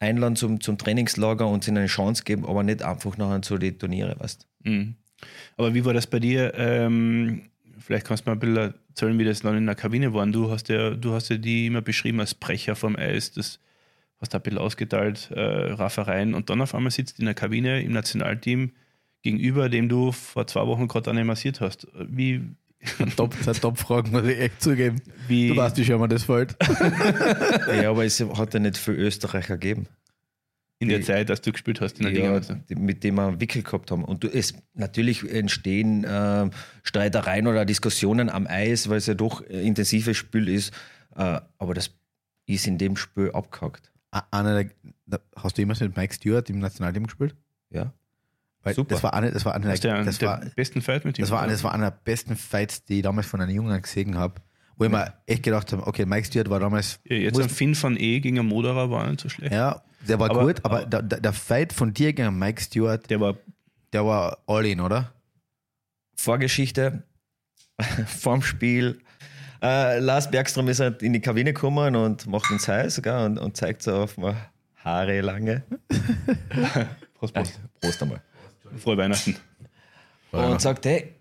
einladen zum, zum Trainingslager und ihnen eine Chance geben, aber nicht einfach nachher zu den Turniere, weißt mhm. Aber wie war das bei dir? Ähm, vielleicht kannst du mal ein bisschen erzählen, wie das dann in der Kabine war. Du hast ja, du hast ja die immer beschrieben als Brecher vom Eis, das hast du ein bisschen ausgeteilt, äh, Raffereien und dann auf einmal sitzt in der Kabine im Nationalteam gegenüber, dem du vor zwei Wochen gerade animasiert hast. Wie, Top, Top-Fragen, muss ich echt zugeben. Wie, du weißt wie schon mal das fällt. ja, aber es hat ja nicht viel Österreicher gegeben. In der Zeit, als du gespielt hast, in der ja, Liga. Mit dem wir Wickel gehabt haben. Und du, es natürlich entstehen äh, Streitereien oder Diskussionen am Eis, weil es ja doch ein intensives Spiel ist. Äh, aber das ist in dem Spiel abgehakt. Einer hast du jemals mit Mike Stewart im Nationalteam gespielt? Ja. Weil Super. Das war eine, das war eine, das der, das der war, besten Fight mit ihm. Das war, eine, das war einer der besten Fights, die ich damals von einem Jungen gesehen habe. Wo ich mir echt gedacht habe, okay, Mike Stewart war damals. Ja, jetzt ein Finn von E gegen einen Moderer war nicht so schlecht. Ja, der war aber, gut, aber, aber der, der, Fight von dir gegen Mike Stewart, der war, der war all in, oder? Vorgeschichte, vorm Spiel. Äh, Lars Bergström ist halt in die Kabine gekommen und macht uns heiß gell, und, und zeigt so auf mal Haare lange. Prost, Prost. Prost einmal. Frohe Weihnachten. und sagt, hey,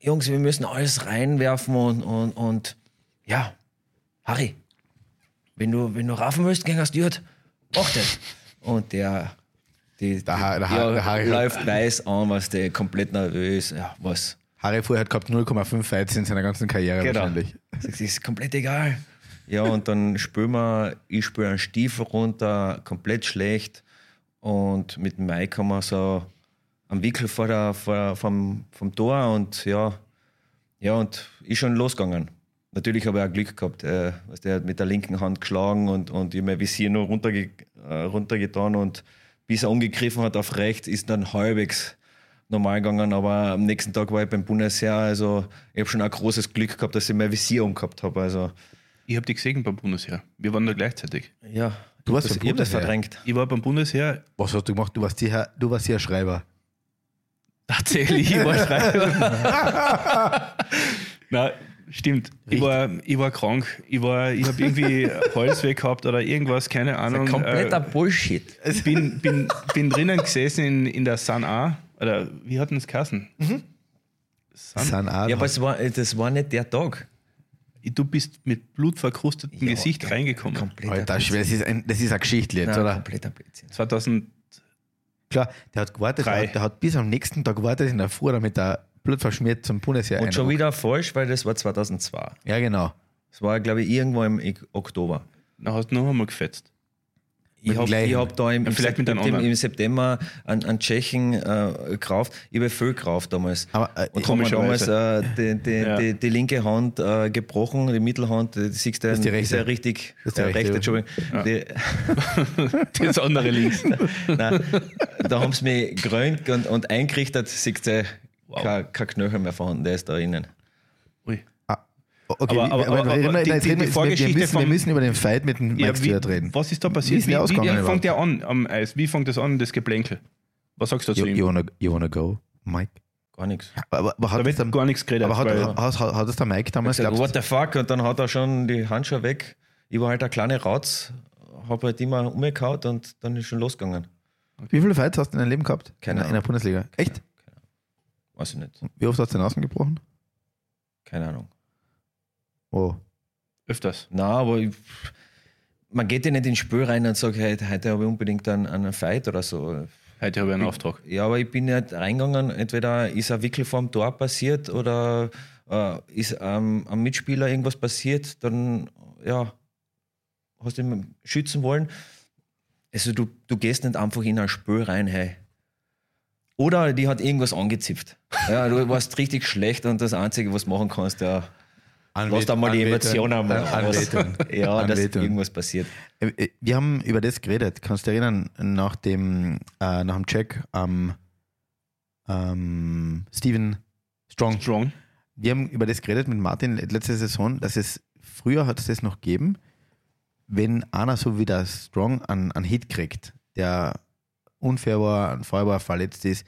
Jungs, wir müssen alles reinwerfen und, und, und ja, Harry, wenn du, wenn du raffen willst gegen das Stewart, mach das. Und der, die, Der Ha- der ja, der Harry- läuft weiß an, was der komplett nervös, ja, was. Harry vorher hat gehabt 0,5 Fights in seiner ganzen Karriere Genau. wahrscheinlich. Das ist komplett egal. Ja, und dann spüren wir, ich spüre einen Stiefel runter, komplett schlecht. Und mit dem Mike haben wir so am Wickel vor der, vor, vom, vom Tor und ja, ja, und ist schon losgegangen. Natürlich habe ich auch Glück gehabt. Äh, was der hat mit der linken Hand geschlagen und, und ich mein Visier nur runterge äh, runtergetan und bis er umgegriffen hat auf rechts, ist dann halbwegs normal gegangen. Aber am nächsten Tag war ich beim Bundesheer. Also ich habe schon ein großes Glück gehabt, dass ich mein Visier umgehabt habe. Also Ich habe dich gesehen beim Bundesheer. Wir waren da gleichzeitig. ja, Du warst das, beim ich hab das verdrängt. Ich war beim Bundesheer, Was hast du gemacht? Du warst hier, du warst hier Schreiber. Tatsächlich, ich war Schreiber. Nein, stimmt. Ich war, ich war krank. Ich, war, ich habe irgendwie Hals weg gehabt oder irgendwas, keine Ahnung. Kompletter Äh, Bullshit. bin, bin, bin drinnen gesessen in, in der San A. Oder wie hat denn das geheißen? San San Adler. Ja, aber es war, das war nicht der Tag. Du bist mit blutverkrustetem Ja, Gesicht reingekommen. Kompletter Alter, das ist, ein, das ist eine Geschichte jetzt, Nein, oder? kompletter Blödsinn. 2000, Klar, der hat gewartet, Drei. der hat, der hat bis am nächsten Tag gewartet in der Früh, damit er blutverschmiert zum Bundesheer Und schon wieder falsch, weil das war 2002. Ja, genau. Das war, glaube ich, irgendwo im Oktober. dann hast du noch einmal gefetzt. Ich habe hab da im, Ja, vielleicht mit September, im September an, an Tschechen äh, gekauft. Ich habe viel gekauft damals. Aber, äh, und haben mir damals äh, die, die, Ja. die, die linke Hand äh, gebrochen, die Mittelhand, die siehst du, ist die ist rechte. ja richtig, Das ist die äh, rechte, Entschuldigung. Das andere links. Nein, da haben sie mich gerönt und, und eingerichtet, siehst du, kein, kein Knöchel mehr vorhanden, der ist da innen. Ui. Okay, Aber- aber- wir- wir- aber- reden wir- aber die- die- reden wir- die Vorgeschichte wir, müssen, wir vom- müssen über den Fight mit dem Mike Ja, Stewart reden. was ist da Wie passiert? Wie, der wie, wie überhaupt? fängt der an am Eis? Wie fängt das an, das Geplänkel? Was sagst du zu You, ihm? you, wanna, you wanna go, Mike? Gar nichts. Aber, aber, hat, da das wird der, gar nichts geredet. aber hat, hat, hat, hat das der Mike damals glaubst what the fuck? Und dann hat er schon die Handschuhe weg. Ich war halt ein kleiner Rauz, habe halt immer umgehauen und dann ist schon losgegangen. du, Wie viele Fights hast du in deinem Leben gehabt? Keine in, in der Bundesliga. Echt? Weiß ich nicht. Wie oft hast du den Außen gebrochen? Keine Ahnung. Oh. öfters. Na, aber ich, man geht ja nicht ins Spiel rein und sagt, hey, heute habe ich unbedingt einen, einen Fight oder so. Heute habe ich einen Auftrag. Ja, aber ich bin nicht reingegangen, entweder ist ein Wickel vorm Tor passiert oder äh, ist ähm, am Mitspieler irgendwas passiert, dann ja, hast du ihn schützen wollen. Also du, du gehst nicht einfach in ein Spiel rein, hey. Oder die hat irgendwas angezipft. Ja, du warst richtig schlecht und das Einzige, was du machen kannst, ja, lass da mal die Emotionen mal raus. Ja, dass Anbeten. irgendwas passiert. Äh, äh, Wir haben über das geredet. Kannst du dich erinnern, nach dem, äh, nach dem Check am ähm, Steven Strong. Strong. Wir haben über das geredet mit Martin letzte Saison, dass es früher hat es das noch gegeben, wenn einer so wie der Strong einen, einen Hit kriegt, der unfair war, ein Feuerwehr verletzt ist,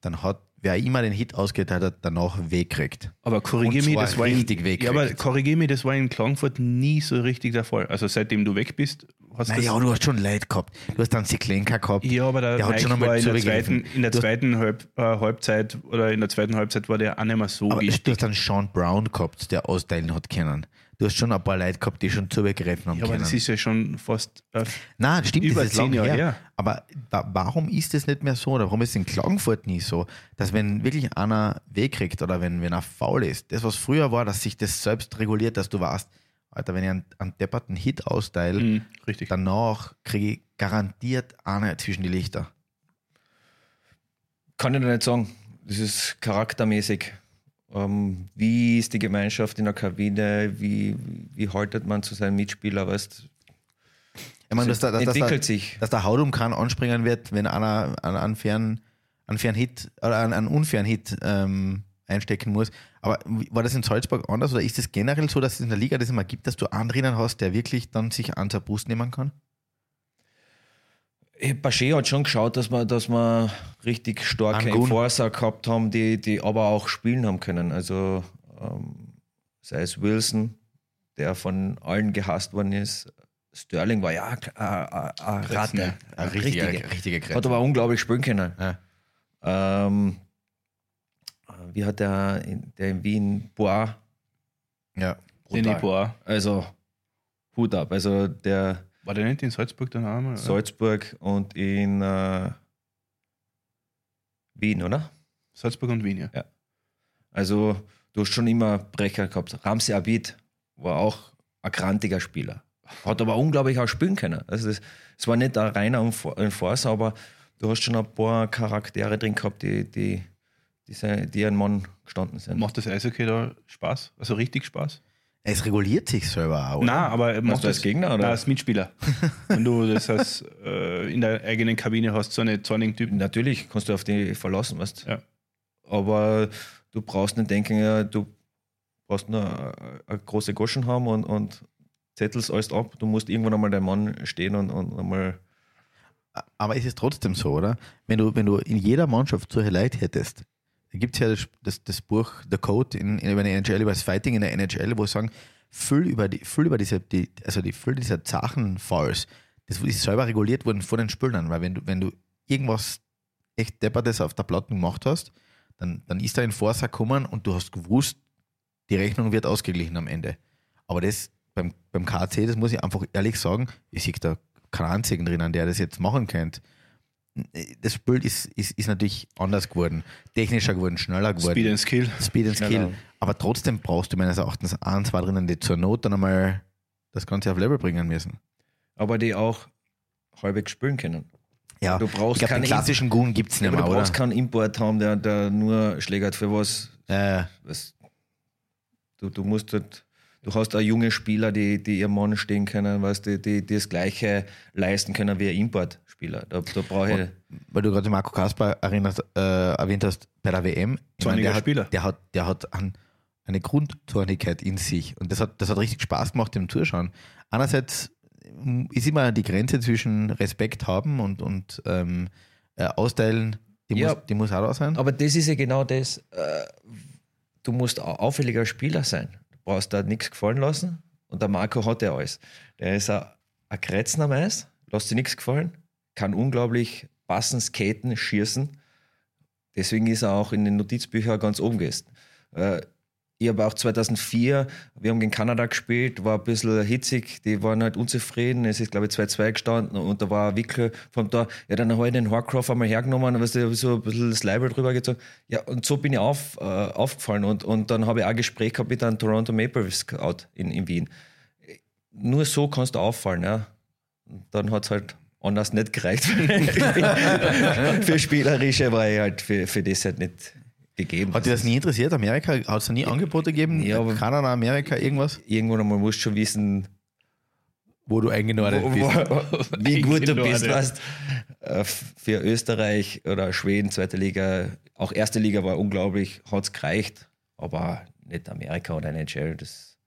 dann hat wer immer den Hit ausgeht, hat er danach wegkriegt. Aber korrigier mich, das war in, richtig weg Ja, aber korrigier mich, das war in Klagenfurt nie so richtig der Fall. Also seitdem du weg bist, hast du Naja, das. du hast schon Leid gehabt. Du hast dann Siklenka gehabt. Ja, aber der, Der hat schon einmal in der zweiten, in der Du zweiten Halb, äh, Halbzeit oder in der zweiten Halbzeit war der auch nicht mehr so Aber du wichtig. hast dann Sean Brown gehabt, der austeilen hat können. Du hast schon ein paar Leute gehabt, die schon zugegriffen haben Ja, aber können. das ist ja schon fast. Äh, Nein, stimmt, über das ist zehn Jahre her. her. Aber wa warum ist es nicht mehr so? Oder warum ist es in Klagenfurt nie so, dass wenn wirklich einer wegkriegt oder wenn, wenn er faul ist, das was früher war, dass sich das selbst reguliert, dass du weißt, Alter, wenn ich einen, einen depperten Hit austeile, mh, richtig. danach kriege ich garantiert einer zwischen die Lichter. Kann ich noch nicht sagen. Das ist charaktermäßig. Ähm, wie ist die Gemeinschaft in der Kabine? Wie, wie, haltet man zu seinen Mitspielern? Weißt, Ich meine, dass, da- dass, dass, entwickelt da- sich. dass der Haudumkran anspringen wird, wenn einer einen, einen, fairen, einen fairen Hit oder einen, einen unfairen Hit ähm, einstecken muss. Aber war das in Salzburg anders oder ist es generell so, dass es in der Liga das immer gibt, dass du einen drinnen hast, der wirklich dann sich an zur Brust nehmen kann? Paché hat schon geschaut, dass wir, dass wir richtig starke. Enforcer gehabt haben, die, die aber auch spielen haben können. Also ähm, sei es Wilson, der von allen gehasst worden ist. Sterling war ja eine Ratte. Eine richtige, richtige. richtige. Hat aber unglaublich spielen können. Ja. Ähm, wie hat der, in- der in Wien, Bois, Ja. Denis Bois. also Hut ab. Also der War der nicht in Salzburg dann auch mal? Salzburg und in äh, Wien, oder? Salzburg und Wien, ja. Also du hast schon immer Brecher gehabt. Ramsey Abid war auch ein grantiger Spieler. Hat aber unglaublich auch spielen können. Also es, es war nicht ein reiner Enfor- Enforcer, aber du hast schon ein paar Charaktere drin gehabt, die, die, die, ein Mann gestanden sind. Macht das Eishockey da Spaß? Also richtig Spaß? Es reguliert sich selber auch. Nein, aber Machst macht du als das Gegner, oder? Nein, als Mitspieler. Wenn du das als, äh, in der eigenen Kabine hast, so eine zornigen Typen. Natürlich kannst du auf die verlassen, weißt Ja. Aber du brauchst nicht denken, ja, du brauchst nur eine, eine große Goschen haben und, und zettelst alles ab. Du musst irgendwann einmal dein Mann stehen und, und einmal. Aber es ist trotzdem so, oder? Wenn du, wenn du in jeder Mannschaft solche Leute hättest, da gibt es ja das, das, das Buch The Code in, in, über die NHL, über das Fighting in der NHL, wo sie sagen, füll über, die, füll über diese, die, also die Füll dieser Zachenfalls, das ist selber reguliert worden von den Spielern, weil wenn du, wenn du irgendwas echt Deppertes auf der Platte gemacht hast, dann, dann ist da ein Vorsack gekommen und du hast gewusst, die Rechnung wird ausgeglichen am Ende. Aber das beim, beim KC, das muss ich einfach ehrlich sagen, ich sehe da keinen einzigen drinnen, der das jetzt machen könnte. Das Spiel ist, ist, ist natürlich anders geworden, technischer geworden, schneller geworden. Speed and Skill. Speed and Schneller. Skill. Aber trotzdem brauchst du meines Erachtens ein, zwei drinnen, die zur Not dann einmal das Ganze auf Level bringen müssen. Aber die auch halbwegs spielen können. Ja, Du brauchst ich keinen den klassischen Gun gibt es nicht aber mehr, du oder? brauchst keinen Import haben, der, der nur schlägert für was. Äh, was du, du musst halt, du hast auch junge Spieler, die, die ihrem Mann stehen können, weißt, die, die, die das Gleiche leisten können wie ein Importspieler. Da, da brauche ich. weil du gerade Marco Kasper erinnerst, äh, erwähnt hast bei der WM. Ich Zorniger der hat, Spieler. Der hat, der hat an, eine Grundzornigkeit in sich. Und das hat, das hat richtig Spaß gemacht im Zuschauen. Einerseits mm, ist immer die Grenze zwischen Respekt haben und, und ähm, äh, austeilen, die, Ja. muss, die muss auch da sein. Aber das ist ja genau das. Äh, du musst ein auffälliger Spieler sein. Du brauchst da nichts gefallen lassen. Und der Marco hat ja alles. Der ist ein, ein Kretzen am Eis, lässt sich nichts gefallen, kann unglaublich passen, skaten, schießen. Deswegen ist er auch in den Notizbüchern ganz oben gewesen. Äh, ich habe auch 2004, wir haben gegen Kanada gespielt, war ein bisschen hitzig, die waren halt unzufrieden, es ist glaube ich 2-2 gestanden und da war ein Wickel vom Tor, ja dann habe ich den Horcroft einmal hergenommen und weißt du, so ein bisschen das Label drüber gezogen. Ja und so bin ich auf, äh, aufgefallen und, und dann habe ich auch ein Gespräch gehabt mit einem Toronto Maple Leafs in, in Wien. Nur so kannst du auffallen, ja. Und dann hat es halt anders nicht gereicht für Spielerische, weil ich halt für, für das halt nicht gegeben Hat dir das nie interessiert? Amerika? Hat es nie Angebote gegeben? Ja, Kanada, Amerika, irgendwas? Irgendwann einmal musst du schon wissen, Wo du eingenordet wo, bist. wo, wie gut du bist. Weißt, Äh, für Österreich oder Schweden, zweite Liga, auch erste Liga war unglaublich, hat es gereicht, aber nicht Amerika oder NHL. Das,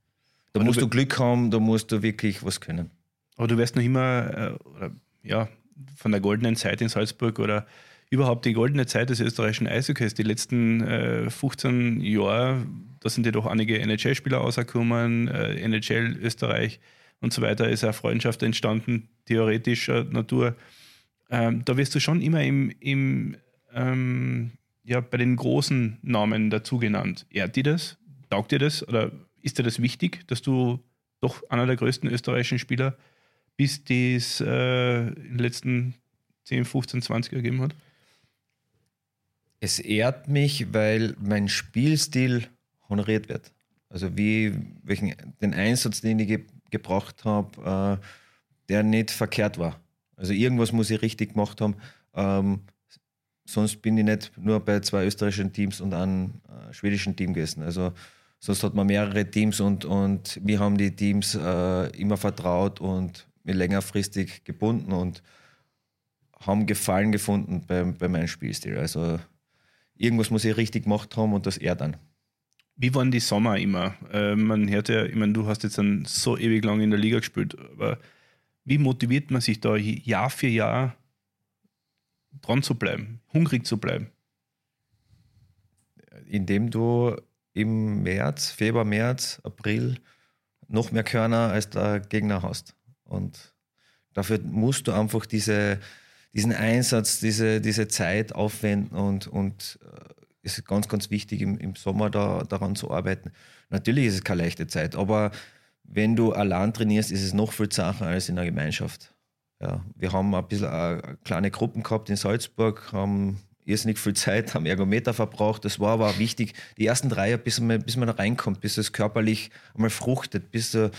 da Aber musst du- du Glück haben, da musst du wirklich was können. Aber du wirst noch immer, äh, oder, ja, von der goldenen Zeit in Salzburg oder überhaupt die goldene Zeit des österreichischen Eishockeys, die letzten äh, 15 Jahre, da sind ja doch einige NHL-Spieler rausgekommen, äh, NHL, Österreich und so weiter, ist eine Freundschaft entstanden, theoretischer Natur. Ähm, da wirst du schon immer im, im ähm, ja, bei den großen Namen dazu genannt. Ehrt dir das? Taugt dir das? Oder ist dir das wichtig, dass du doch einer der größten österreichischen Spieler bist, die es äh, in den letzten 10, 15, 20 ergeben hat? Es ehrt mich, weil mein Spielstil honoriert wird. Also wie welchen, den Einsatz, den ich ge gebracht habe, äh, der nicht verkehrt war. Also irgendwas muss ich richtig gemacht haben. Ähm, sonst bin ich nicht nur bei zwei österreichischen Teams und einem äh, schwedischen Team gewesen. Also sonst hat man mehrere Teams und, und wir haben die Teams äh, immer vertraut und längerfristig gebunden und haben Gefallen gefunden bei, bei meinem Spielstil. Also irgendwas muss ich richtig gemacht haben und das ehrt dann. Wie waren die Sommer immer? Äh, man hört ja, ich meine, du hast jetzt dann so ewig lang in der Liga gespielt, aber wie motiviert man sich da Jahr für Jahr dran zu bleiben, hungrig zu bleiben? Indem du im März, Februar, März, April noch mehr Körner als der Gegner hast. Und dafür musst du einfach diese, diesen Einsatz, diese, diese Zeit aufwenden und, und äh, es ist ganz, ganz wichtig, im, im Sommer da, daran zu arbeiten. Natürlich ist es keine leichte Zeit, aber wenn du allein trainierst, ist es noch viel Sachen als in der Gemeinschaft. Ja, wir haben ein bisschen äh, kleine Gruppen gehabt in Salzburg, haben irrsinnig viel Zeit, haben Ergometer verbraucht. Das war aber auch wichtig, die ersten drei Jahre, bis man, bis man da reinkommt, bis es körperlich einmal fruchtet, bis du,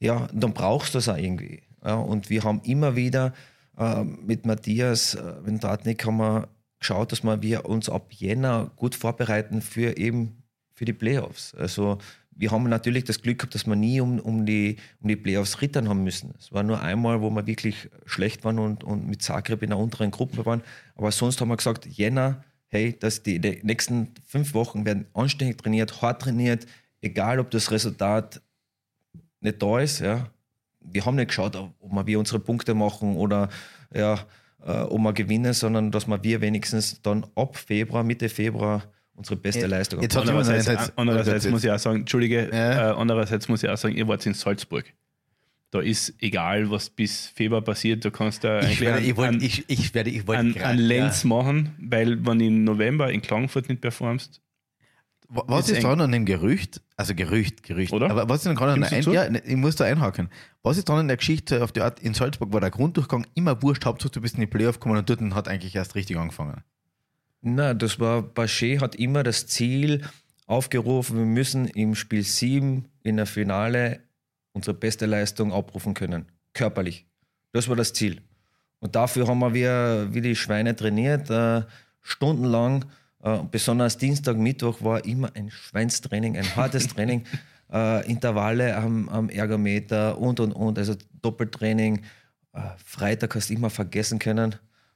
ja, dann brauchst du das auch irgendwie. Ja, und wir haben immer wieder äh, mit Matthias äh, Vendatnik haben wir geschaut, dass wir uns ab Jänner gut vorbereiten für eben für die Playoffs. Also wir haben natürlich das Glück gehabt, dass wir nie um, um, die, um die Playoffs rittern haben müssen. Es war nur einmal, wo wir wirklich schlecht waren und, und mit Zagreb in der unteren Gruppe waren. Aber sonst haben wir gesagt, Jänner, hey, dass die, die nächsten fünf Wochen werden anständig trainiert, hart trainiert, egal ob das Resultat nicht da ist. Ja. Wir haben nicht geschaut, ob wir unsere Punkte machen oder ja, äh, ob wir gewinnen, sondern dass wir wenigstens dann ab Februar, Mitte Februar unsere beste Ja, Leistung jetzt haben. hat jemand Andererseits, einerseits- andererseits muss ich auch sagen, Entschuldige, Ja. äh, andererseits muss ich auch sagen, ihr wart in Salzburg. Da ist egal, was bis Februar passiert, da kannst du Ich werde, ich ich, ich ich Lenz machen, weil wenn du im November in Klagenfurt nicht performst, Was Ist ist dran an dem Gerücht? Also Gerücht, Gerücht. Oder? Aber was ist denn gerade an ein, ja, ne, Ich muss da einhaken. Was ist dran an der Geschichte auf die Art in Salzburg war der Grunddurchgang immer wurscht, Hauptsache du bist in die Playoff gekommen und dort hat eigentlich erst richtig angefangen. Na, das war, Bachet hat immer das Ziel aufgerufen, wir müssen im Spiel 7 in der Finale unsere beste Leistung abrufen können. Körperlich. Das war das Ziel. Und dafür haben wir wie, wie die Schweine trainiert, äh, stundenlang. Äh, besonders Dienstag, Mittwoch war immer ein Schweinstraining, ein hartes Training. Äh, Intervalle am, am Ergometer und und und. Also Doppeltraining. Äh, Freitag hast du immer vergessen können.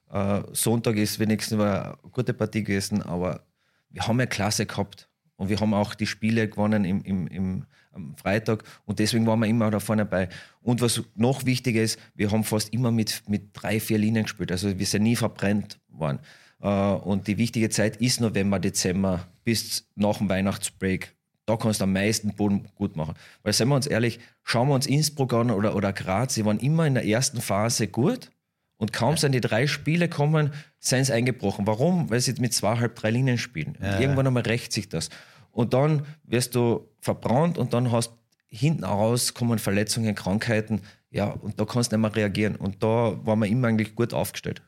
Äh, Sonntag ist wenigstens eine gute Partie gewesen, aber wir haben ja Klasse gehabt. Und wir haben auch die Spiele gewonnen im, im, im, am Freitag und deswegen waren wir immer da vorne bei. Und was noch wichtiger ist, wir haben fast immer mit, mit drei, vier Linien gespielt. Also wir sind nie verbrennt worden. Äh, Und die wichtige Zeit ist November, Dezember bis nach dem Weihnachtsbreak. Da kannst du am meisten Boden gut machen. Weil, seien wir uns ehrlich, schauen wir uns Innsbruck an oder, oder Graz, sie waren immer in der ersten Phase gut und kaum sind die drei Spiele kommen, sind sie eingebrochen. Warum? Weil sie mit zweieinhalb, drei Linien spielen. Und Ja. irgendwann einmal rächt sich das. Und dann wirst du verbrannt und dann hast hinten raus kommen Verletzungen, Krankheiten. Ja, und da kannst du nicht mehr reagieren. Und da waren wir immer eigentlich gut aufgestellt.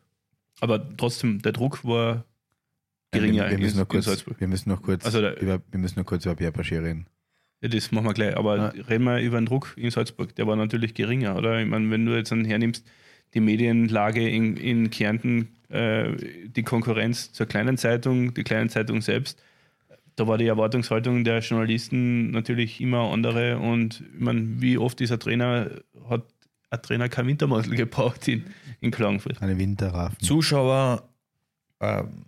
Aber trotzdem, der Druck war geringer wir, wir, müssen in, noch kurz, Salzburg. wir müssen noch kurz Also der- über, wir müssen noch kurz über Pierre Bachet reden. Ja, das machen wir gleich. Aber Ja. reden wir über den Druck in Salzburg. Der war natürlich geringer, oder? Ich meine, wenn du jetzt dann hernimmst, die Medienlage in, in Kärnten, äh, die Konkurrenz zur kleinen Zeitung, die kleinen Zeitung selbst, da war die Erwartungshaltung der Journalisten natürlich immer andere. Und ich meine, wie oft dieser Trainer hat ein Trainer kein Wintermantel gebraucht in, in Klagenfurt? Eine Winterraffen. Zuschauer, ähm,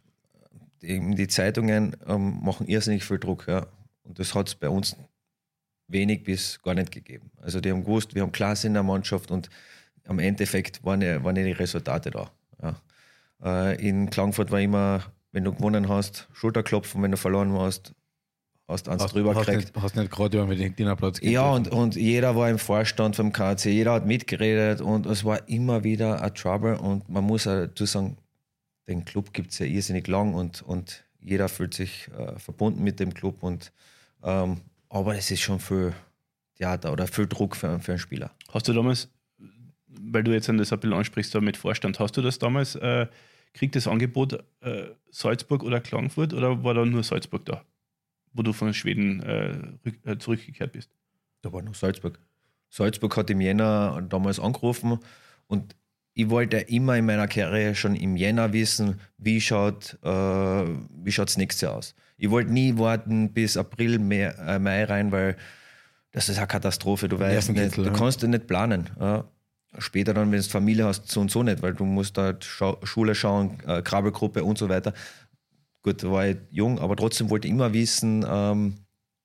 die, die Zeitungen ähm, machen irrsinnig viel Druck. Ja. Und das hat es bei uns wenig bis gar nicht gegeben. Also die haben gewusst, wir haben Klasse in der Mannschaft und am Endeffekt waren ja, waren ja die Resultate da. Ja. Äh, in Klagenfurt war immer, wenn du gewonnen hast, Schulterklopfen, wenn du verloren hast, hast du eins Hast, drüber hast, gekriegt. nicht, hast nicht gerade über den Dienerplatz Ja, und, und jeder war im Vorstand vom KC, jeder hat mitgeredet und es war immer wieder ein Trouble und man muss auch dazu sagen, den Club gibt es ja irrsinnig lang und, und jeder fühlt sich äh, verbunden mit dem Club und ähm, aber es ist schon viel Theater oder viel Druck für, für einen Spieler. Hast du damals, weil du jetzt an das ein bisschen ansprichst, da mit Vorstand, hast du das damals, äh, kriegt das Angebot äh, Salzburg oder Klagenfurt oder war da nur Salzburg da, wo du von Schweden äh, äh, zurückgekehrt bist? Da war noch Salzburg. Salzburg hat im Jänner damals angerufen und ich wollte immer in meiner Karriere schon im Jänner wissen, wie schaut äh, wie schaut's nächstes Jahr aus. Ich wollte nie warten bis April, Mai, äh, Mai rein, weil das ist eine Katastrophe. Du weißt nicht, kitzel, du ja. kannst ja nicht planen. Ja. Später dann, wenn du Familie hast, so und so nicht, weil du musst da Schau Schule schauen, äh, Krabbelgruppe und so weiter. Gut, war ich jung, aber trotzdem wollte ich immer wissen, ähm,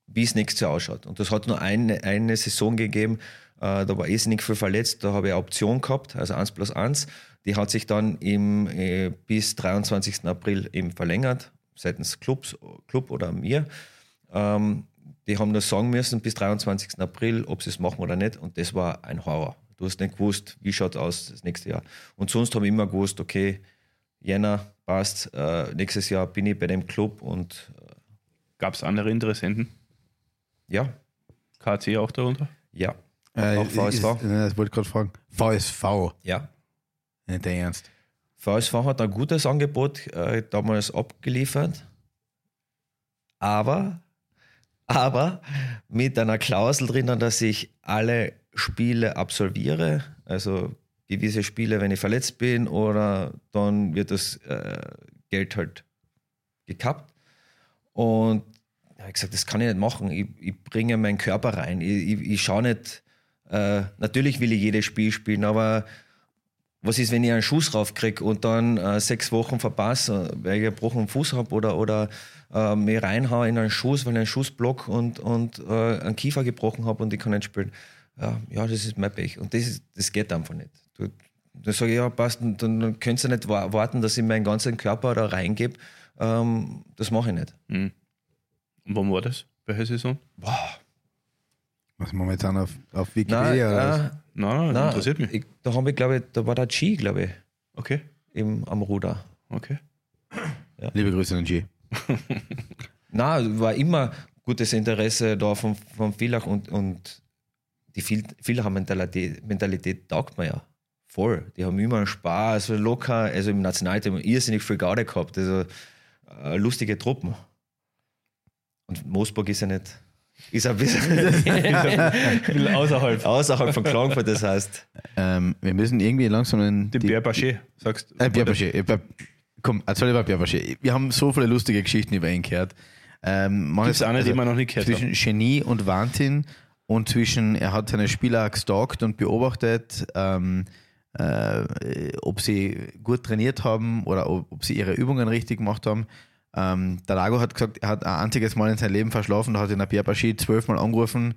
wie es nächstes Jahr ausschaut. Und das hat nur eine, eine Saison gegeben, äh, da war irrsinnig viel verletzt, da habe ich eine Option gehabt, also 1 plus 1. Die hat sich dann im, äh, bis 23. April eben verlängert, seitens Clubs, Club oder mir. Ähm, die haben nur sagen müssen bis 23. April, ob sie es machen oder nicht. Und das war ein Horror. Du hast nicht gewusst, wie schaut es aus das nächste Jahr. Und sonst habe ich immer gewusst, okay, Jänner passt, äh, nächstes Jahr bin ich bei dem Club und äh, Gab es andere Interessenten? ja, KC auch darunter? ja, Äh, auch ist, VSV. äh, das wollte ich gerade fragen. VSV, Ja. nicht der Ernst. VSV hat ein gutes Angebot äh, damals abgeliefert, aber, aber mit einer Klausel drinnen, dass ich alle Spiele absolviere, also gewisse Spiele, wenn ich verletzt bin, oder dann wird das äh, Geld halt gekappt. Und da habe ich gesagt, das kann ich nicht machen. Ich, ich bringe meinen Körper rein. Ich, ich, ich schaue nicht, äh, natürlich will ich jedes Spiel spielen, aber was ist, wenn ich einen Schuss raufkriege und dann äh, sechs Wochen verpasse, weil ich einen gebrochenen Fuß habe oder, oder äh, mir reinhaue in einen Schuss, weil ich einen Schuss block und, und äh, einen Kiefer gebrochen habe und ich kann nicht spielen. Ja, ja, das ist mein Pech. Und das, das geht einfach nicht. Du, dann sage ich, ja, passt, dann, dann könnt ihr nicht wa- warten, dass ich meinen ganzen Körper da reingebe. Ähm, das mache ich nicht. Mhm. Und wann war das? Welche Saison? Boah, Was machen wir jetzt an auf, auf nein, Wikipedia? oder was? nein, Nein, nein, interessiert mich. Ich, da habe ich, glaube ich, da war der G, glaube ich, Okay, im, am Ruder. okay. Liebe Grüße an G. Na, war immer gutes Interesse da von, von Villach und, und die Vil- Villacher Mentalität, Mentalität taugt mir ja voll. Die haben immer einen Spaß, locker, also im Nationalteam irrsinnig viel Garde gehabt, also äh, lustige Truppen. Und Moosburg ist ja nicht, ist ein bisschen außerhalb. außerhalb von Klagenfurt, das heißt, Ähm, wir müssen irgendwie langsam in Den Pierre Bachet, sagst Äh, Pierre Bachet. Bleib- Komm, erzähl über Pierre Bachet. Wir haben so viele lustige Geschichten über ihn gehört. Ähm, man hat- eine, die wir noch nicht gehört Zwischen Genie und Wahnsinn und zwischen, er hat seine Spieler gestalkt und beobachtet, ähm, äh, ob sie gut trainiert haben oder ob, ob sie ihre Übungen richtig gemacht haben. Ähm, der Lago hat gesagt, er hat ein einziges Mal in seinem Leben verschlafen, da hat ihn der Pierre Bachet zwölfmal angerufen,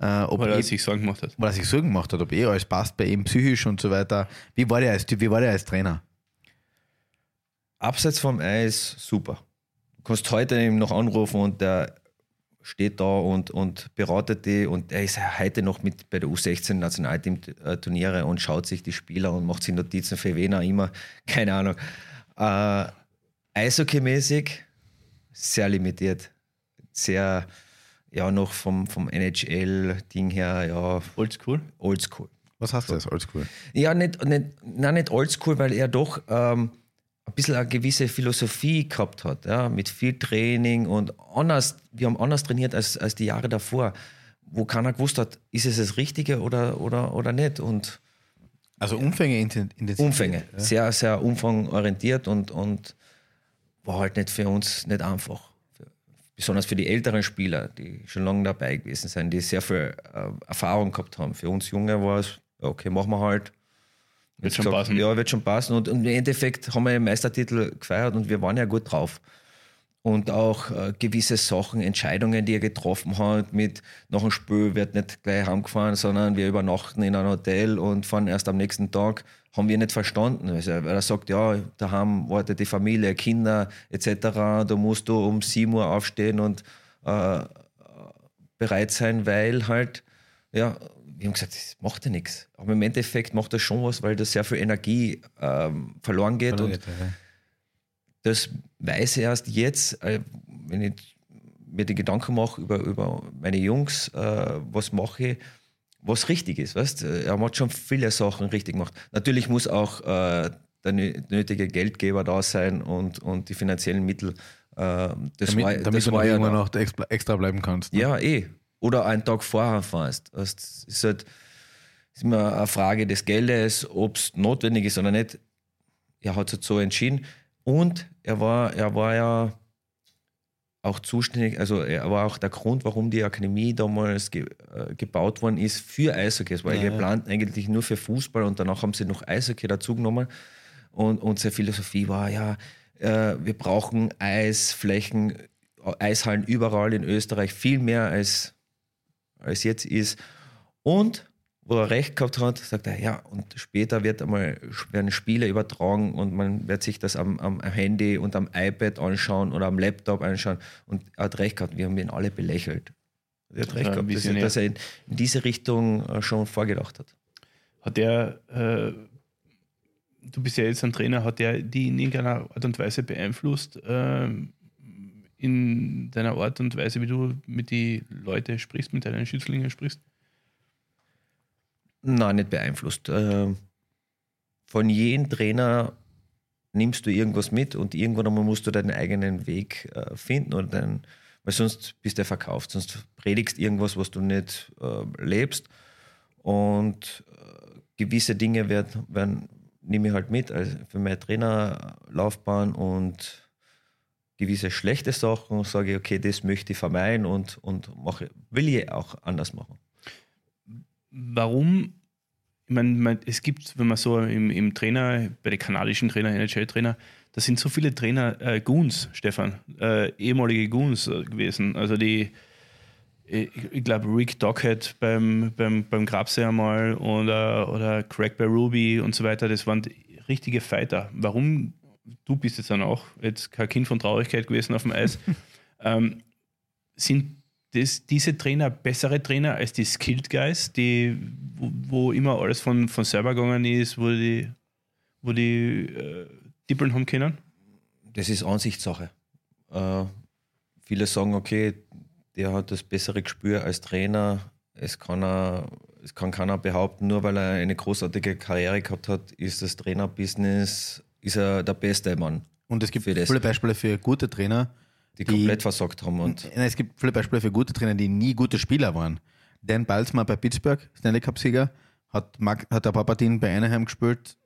äh, ob weil er eh- sich Sorgen gemacht hat. weil er sich Sorgen gemacht hat, ob eh alles passt bei ihm psychisch und so weiter. Wie war der als Typ, wie war der als Trainer? abseits vom Eis super. Du kannst heute ihm noch anrufen und der steht da und, und beratet die und er ist heute noch mit bei der U16 Nationalteam-Turniere und schaut sich die Spieler und macht sich Notizen für wen auch immer. Keine Ahnung. Äh, Eishockey-mäßig sehr limitiert. Sehr, ja, noch vom, vom NHL-Ding her, ja, Oldschool. oldschool. Was heißt das? Oldschool. Ja, nicht, nicht, nein, nicht oldschool, weil er doch ähm, ein bisschen eine gewisse Philosophie gehabt hat, ja, mit viel Training und anders, wir haben anders trainiert als, als die Jahre davor, wo keiner gewusst hat, ist es das Richtige oder, oder, oder nicht. Und Also Umfänge inten- intensiv. Umfänge, sehr, sehr umfangorientiert und, und war halt nicht für uns nicht einfach. Besonders für die älteren Spieler, die schon lange dabei gewesen sind, die sehr viel äh, Erfahrung gehabt haben. Für uns Junge war es, ja, okay, machen wir halt. Wird schon passen. Ja, wird schon passen. Und, und im Endeffekt haben wir den Meistertitel gefeiert und wir waren ja gut drauf. Und auch äh, gewisse Sachen, Entscheidungen, die er getroffen hat, mit nach dem Spiel wird nicht gleich heimgefahren, sondern wir übernachten in einem Hotel und fahren erst am nächsten Tag, haben wir nicht verstanden. Also, weil er sagt, ja, daheim wartet die Familie, Kinder etc., da musst du um 7 Uhr aufstehen und äh, bereit sein, weil halt, ja, wir haben gesagt, das macht ja nichts. Aber im Endeffekt macht das schon was, weil da sehr viel Energie ähm, verloren geht. Und das weiß ich erst jetzt, äh, wenn ich mir die Gedanken mache über, über meine Jungs, äh, was mache ich, was richtig ist. Weißt? Er hat schon viele Sachen richtig gemacht. Natürlich muss auch äh, der nö- nötige Geldgeber da sein und, und die finanziellen Mittel. Äh, das damit war, damit das du war ja noch extra, extra bleiben kannst. ne? Ja, eh. Oder einen Tag vorher fährst. Das ist halt ist immer eine Frage des Geldes, ob es notwendig ist oder nicht. Er hat es so entschieden. Und er war, er war ja auch zuständig, also er war auch der Grund, warum die Akademie damals ge, äh, gebaut worden ist für Eishockey. Es war Ja, ja. geplant eigentlich nur für Fußball und danach haben sie noch Eishockey dazugenommen. Und unsere Philosophie war, ja, äh, wir brauchen Eisflächen, Eishallen überall in Österreich, viel mehr als, als jetzt ist. Und wo er recht gehabt hat, sagt er, ja, und später wird einmal, werden Spiele übertragen und man wird sich das am, am Handy und am iPad anschauen oder am Laptop anschauen. Und er hat recht gehabt, wir haben ihn alle belächelt. Er hat recht Ja, gehabt, dass, er- dass er in, in diese Richtung äh, schon vorgedacht hat. Hat der äh, du bist ja jetzt ein Trainer, hat der die in irgendeiner Art und Weise beeinflusst ähm, in deiner Art und Weise, wie du mit den Leuten sprichst, mit deinen Schützlingen sprichst? Nein, nicht beeinflusst. Ähm, von jedem Trainer nimmst du irgendwas mit und irgendwann einmal musst du deinen eigenen Weg äh, finden und dann, weil sonst bist du verkauft, sonst predigst irgendwas, was du nicht äh, lebst und äh, gewisse Dinge werden, werden nehme ich halt mit also für meine Trainerlaufbahn und gewisse schlechte Sachen sage ich, okay, das möchte ich vermeiden und, und mache, will ich auch anders machen. Warum ich meine, es gibt, wenn man so im, im Trainer, bei den kanadischen Trainer, NHL-Trainer, da sind so viele Trainer äh, Goons, Stefan, äh, ehemalige Goons äh, gewesen. Also die, ich, ich glaube, Rick Dockett beim, beim, beim Grabse einmal oder, oder Craig bei Ruby und so weiter, das waren richtige Fighter. Warum, du bist jetzt dann auch jetzt kein Kind von Traurigkeit gewesen auf dem Eis, ähm, sind das, diese Trainer bessere Trainer als die Skilled Guys, die, wo, wo immer alles von, von selber gegangen ist, wo die, wo die äh, Dippeln haben können? Das ist Ansichtssache. Äh, viele sagen, okay, der hat das bessere Gespür als Trainer. Es kann, er, es kann keiner behaupten, nur weil er eine großartige Karriere gehabt hat, ist das Trainerbusiness, ist er der beste Mann. Und es gibt viele Beispiele für gute Trainer, die, die komplett versagt haben. Und es gibt viele Beispiele für gute Trainer, die nie gute Spieler waren. Dan Balzmann bei Pittsburgh, Stanley Cup-Sieger, hat, hat ein paar Partien bei Anaheim gespielt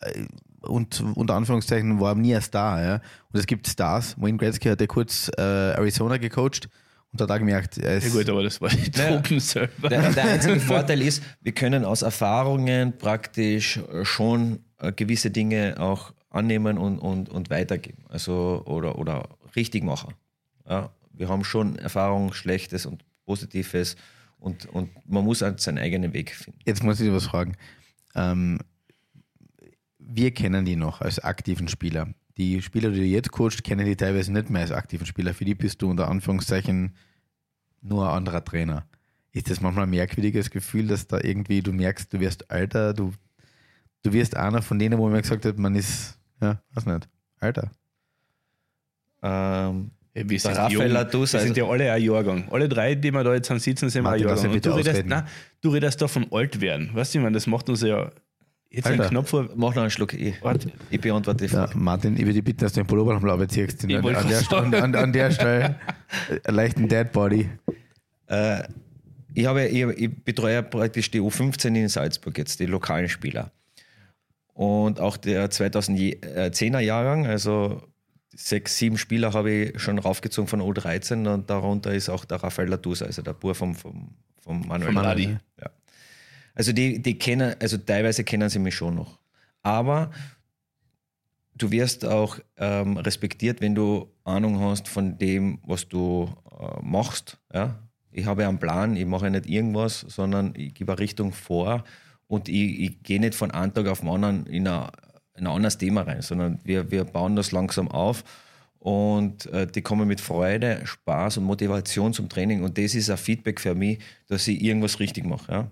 äh, und unter Anführungszeichen war nie ein Star. Ja. Und es gibt Stars. Wayne Gretzky hat ja kurz äh, Arizona gecoacht und hat auch gemerkt, er ist. Ja, gut, aber das war die Truppen selber. Der, der einzige Vorteil ist, wir können aus Erfahrungen praktisch schon gewisse Dinge auch annehmen und, und, und weitergeben. Also, oder, oder richtig machen. Ja, wir haben schon Erfahrung, Schlechtes und Positives und, und man muss halt seinen eigenen Weg finden. Jetzt muss ich dir was fragen. Ähm, wir kennen die noch als aktiven Spieler. Die Spieler, die du jetzt coachst, kennen die teilweise nicht mehr als aktiven Spieler. Für die bist du unter Anführungszeichen nur ein anderer Trainer. Ist das manchmal ein merkwürdiges Gefühl, dass da irgendwie du merkst, du wirst alter, du, du wirst einer von denen, wo man gesagt hat, man ist, ja, weiß nicht, alter. Ähm, ja, wir sind Raphael Ladus, wir sind ja alle ein Jahrgang. Alle drei, die wir da jetzt sitzen, sind Martin, ein Jahrgang. Und du redest, nein, du redest da von alt werden. Weißt du, ich meine, das macht uns ja jetzt Alter. einen Knopf vor. Mach noch einen Schluck. Ich, ich beantworte die Frage. Ja, Martin, ich würde dich bitten, dass du den Pullover nochmal abziehst. An, an, der, an, an der Stelle einen leichten Dead Body. Äh, ich, habe, ich, ich betreue praktisch die U15 in Salzburg jetzt, die lokalen Spieler. Und auch der 2010er Jahrgang, also sechs, sieben Spieler habe ich schon raufgezogen von U13 und darunter ist auch der Rafael Ladus, also der Bur vom, vom, vom Manuel vom Ladi. Ja. Also die, die kennen, also teilweise kennen sie mich schon noch. Aber du wirst auch ähm, respektiert, wenn du Ahnung hast von dem, was du äh, machst. Ja? Ich habe einen Plan, ich mache nicht irgendwas, sondern ich gebe eine Richtung vor und ich, ich gehe nicht von einem Tag auf den anderen in eine ein anderes Thema rein, sondern wir, wir bauen das langsam auf und äh, die kommen mit Freude, Spaß und Motivation zum Training und das ist ein Feedback für mich, dass ich irgendwas richtig mache. Ja?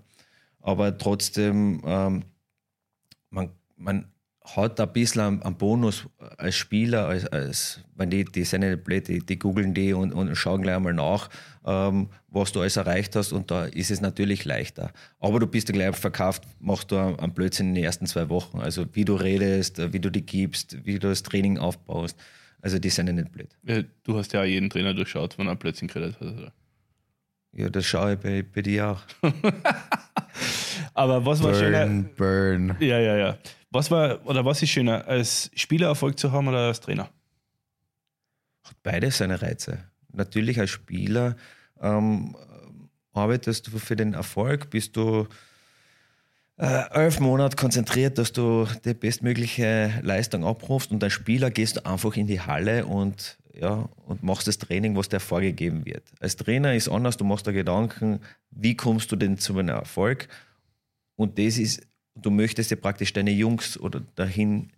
Aber trotzdem, ähm, man, man hat ein bisschen einen Bonus als Spieler, als, als wenn die, die sind nicht blöd, die, die googeln die und, und schauen gleich einmal nach, ähm, was du alles erreicht hast und da ist es natürlich leichter. Aber du bist ja gleich verkauft, machst du einen Blödsinn in den ersten zwei Wochen. Also wie du redest, wie du die gibst, wie du das Training aufbaust. Also die sind ja nicht blöd. Ja, du hast ja jeden Trainer durchschaut, wenn er Blödsinn geredet hat, oder? Ja, das schaue ich bei, bei dir auch. Aber was war burn, schöner? Burn. Ja, ja, ja. Was war oder was ist schöner, als Spieler Erfolg zu haben oder als Trainer? Hat beides seine Reize. Natürlich als Spieler ähm, arbeitest du für den Erfolg, bist du äh, elf Monate konzentriert, dass du die bestmögliche Leistung abrufst und als Spieler gehst du einfach in die Halle und ja, und machst das Training, was dir vorgegeben wird. Als Trainer ist anders, du machst dir Gedanken, wie kommst du denn zu einem Erfolg? Und das ist du möchtest ja praktisch deine Jungs oder dahin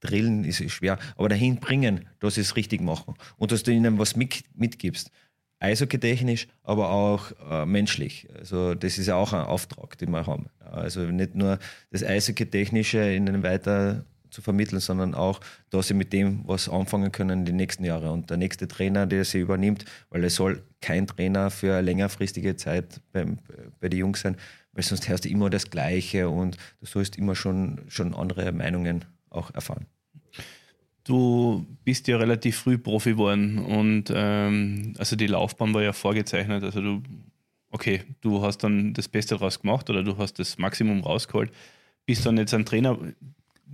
drillen, ist schwer, aber dahin bringen, dass sie es richtig machen und dass du ihnen was mit, mitgibst. Eishockey-technisch, aber auch äh, menschlich. Also das ist ja auch ein Auftrag, den wir haben. Also nicht nur das Eishockey-technische ihnen weiter zu vermitteln, sondern auch, dass sie mit dem was anfangen können den nächsten Jahren. Und der nächste Trainer, der sie übernimmt, weil es soll kein Trainer für eine längerfristige Zeit beim, bei den Jungs sein, weil sonst hörst du immer das Gleiche und du sollst immer schon, schon andere Meinungen auch erfahren. Du bist ja relativ früh Profi geworden und ähm, also die Laufbahn war ja vorgezeichnet. Also du, okay, du hast dann das Beste daraus gemacht oder du hast das Maximum rausgeholt. Bist dann jetzt ein Trainer.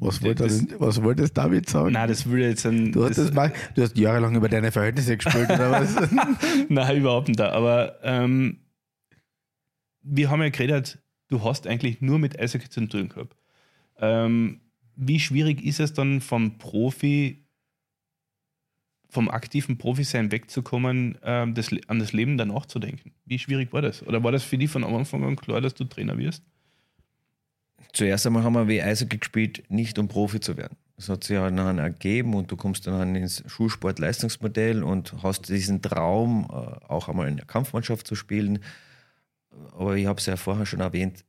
Was wollte das, was das damit sagen? Nein, das würde jetzt ein. Du hast, das, das, du hast jahrelang über deine Verhältnisse gespielt oder was? Nein, überhaupt nicht. Aber ähm, wir haben ja geredet, du hast eigentlich nur mit Eishockey zu tun gehabt. Ähm, wie schwierig ist es dann vom Profi, vom aktiven Profi-Sein wegzukommen, ähm, das, an das Leben danach zu denken? Wie schwierig war das? Oder war das für dich von Anfang an klar, dass du Trainer wirst? Zuerst einmal haben wir wie Eishockey gespielt, nicht um Profi zu werden. Das hat sich ja dann ergeben und du kommst dann ins Schulsport-Leistungsmodell und hast diesen Traum, äh, auch einmal in der Kampfmannschaft zu spielen. Aber ich habe es ja vorher schon erwähnt,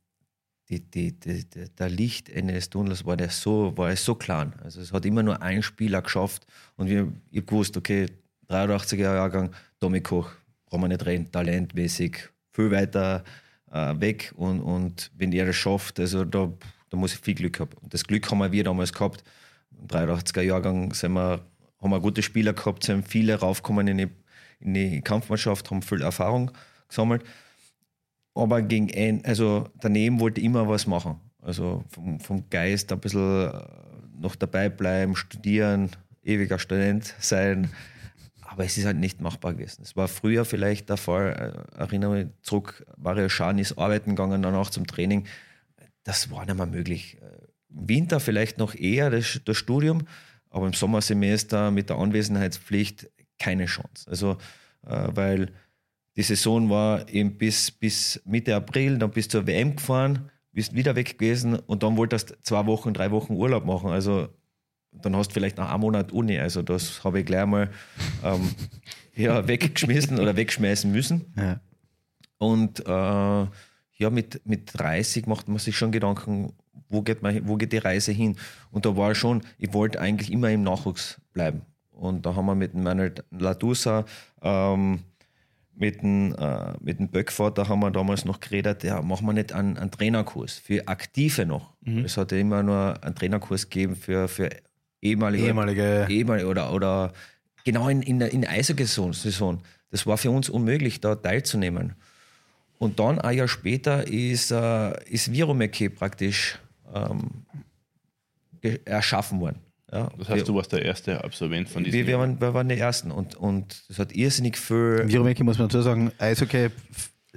die, die, die, der Lichtende des Tunnels war, der so, war so klein. Also es hat immer nur ein Spieler geschafft und wir, ich habe gewusst, okay, 83er Jahrgang, Tommy Koch, brauchen wir nicht reden, talentmäßig, viel weiter äh, weg und, und wenn er das schafft, also da, da muss ich viel Glück haben. Und das Glück haben wir damals gehabt. Im 83er Jahrgang sind wir, haben wir gute Spieler gehabt, sind viele raufgekommen in die, in die Kampfmannschaft, haben viel Erfahrung gesammelt aber gegen ein, also daneben wollte ich immer was machen. Also vom, vom Geist ein bisschen äh, noch dabei bleiben, studieren, ewiger Student sein. Aber es ist halt nicht machbar gewesen. Es war früher vielleicht der Fall, äh, erinnere mich zurück, Mario Schan ist arbeiten gegangen, danach zum Training. Das war nicht mehr möglich. Winter vielleicht noch eher das, das Studium, aber im Sommersemester mit der Anwesenheitspflicht keine Chance. Also, äh, weil die Saison war eben bis, bis Mitte April, dann bist du zur WM gefahren, bist wieder weg gewesen und dann wolltest du zwei Wochen, drei Wochen Urlaub machen. Also dann hast du vielleicht noch einen Monat Uni. Also das habe ich gleich mal ähm, ja, weggeschmissen oder wegschmeißen müssen. Ja. Und äh, ja, mit, mit 30 macht man sich schon Gedanken, wo geht, man, wo geht die Reise hin? Und da war schon, ich wollte eigentlich immer im Nachwuchs bleiben. Und da haben wir mit Manuel Ladusa ähm, mit dem, äh, mit dem Böckvater haben wir damals noch geredet, ja, machen wir nicht einen, einen Trainerkurs für Aktive noch. Mhm. Es hat ja immer nur einen Trainerkurs gegeben für, für ehemalige, ehemalige. ehemalige oder, oder genau in, in der, in der Eishockey-Saison. Das war für uns unmöglich, da teilzunehmen. Und dann ein Jahr später ist, äh, ist Viromeke praktisch ähm, erschaffen worden. Ja, das heißt, wir, du warst der erste Absolvent von diesem. Wir, wir, waren, wir waren die Ersten und, und das hat irrsinnig viel. Viromeki muss man dazu sagen, Eishockey,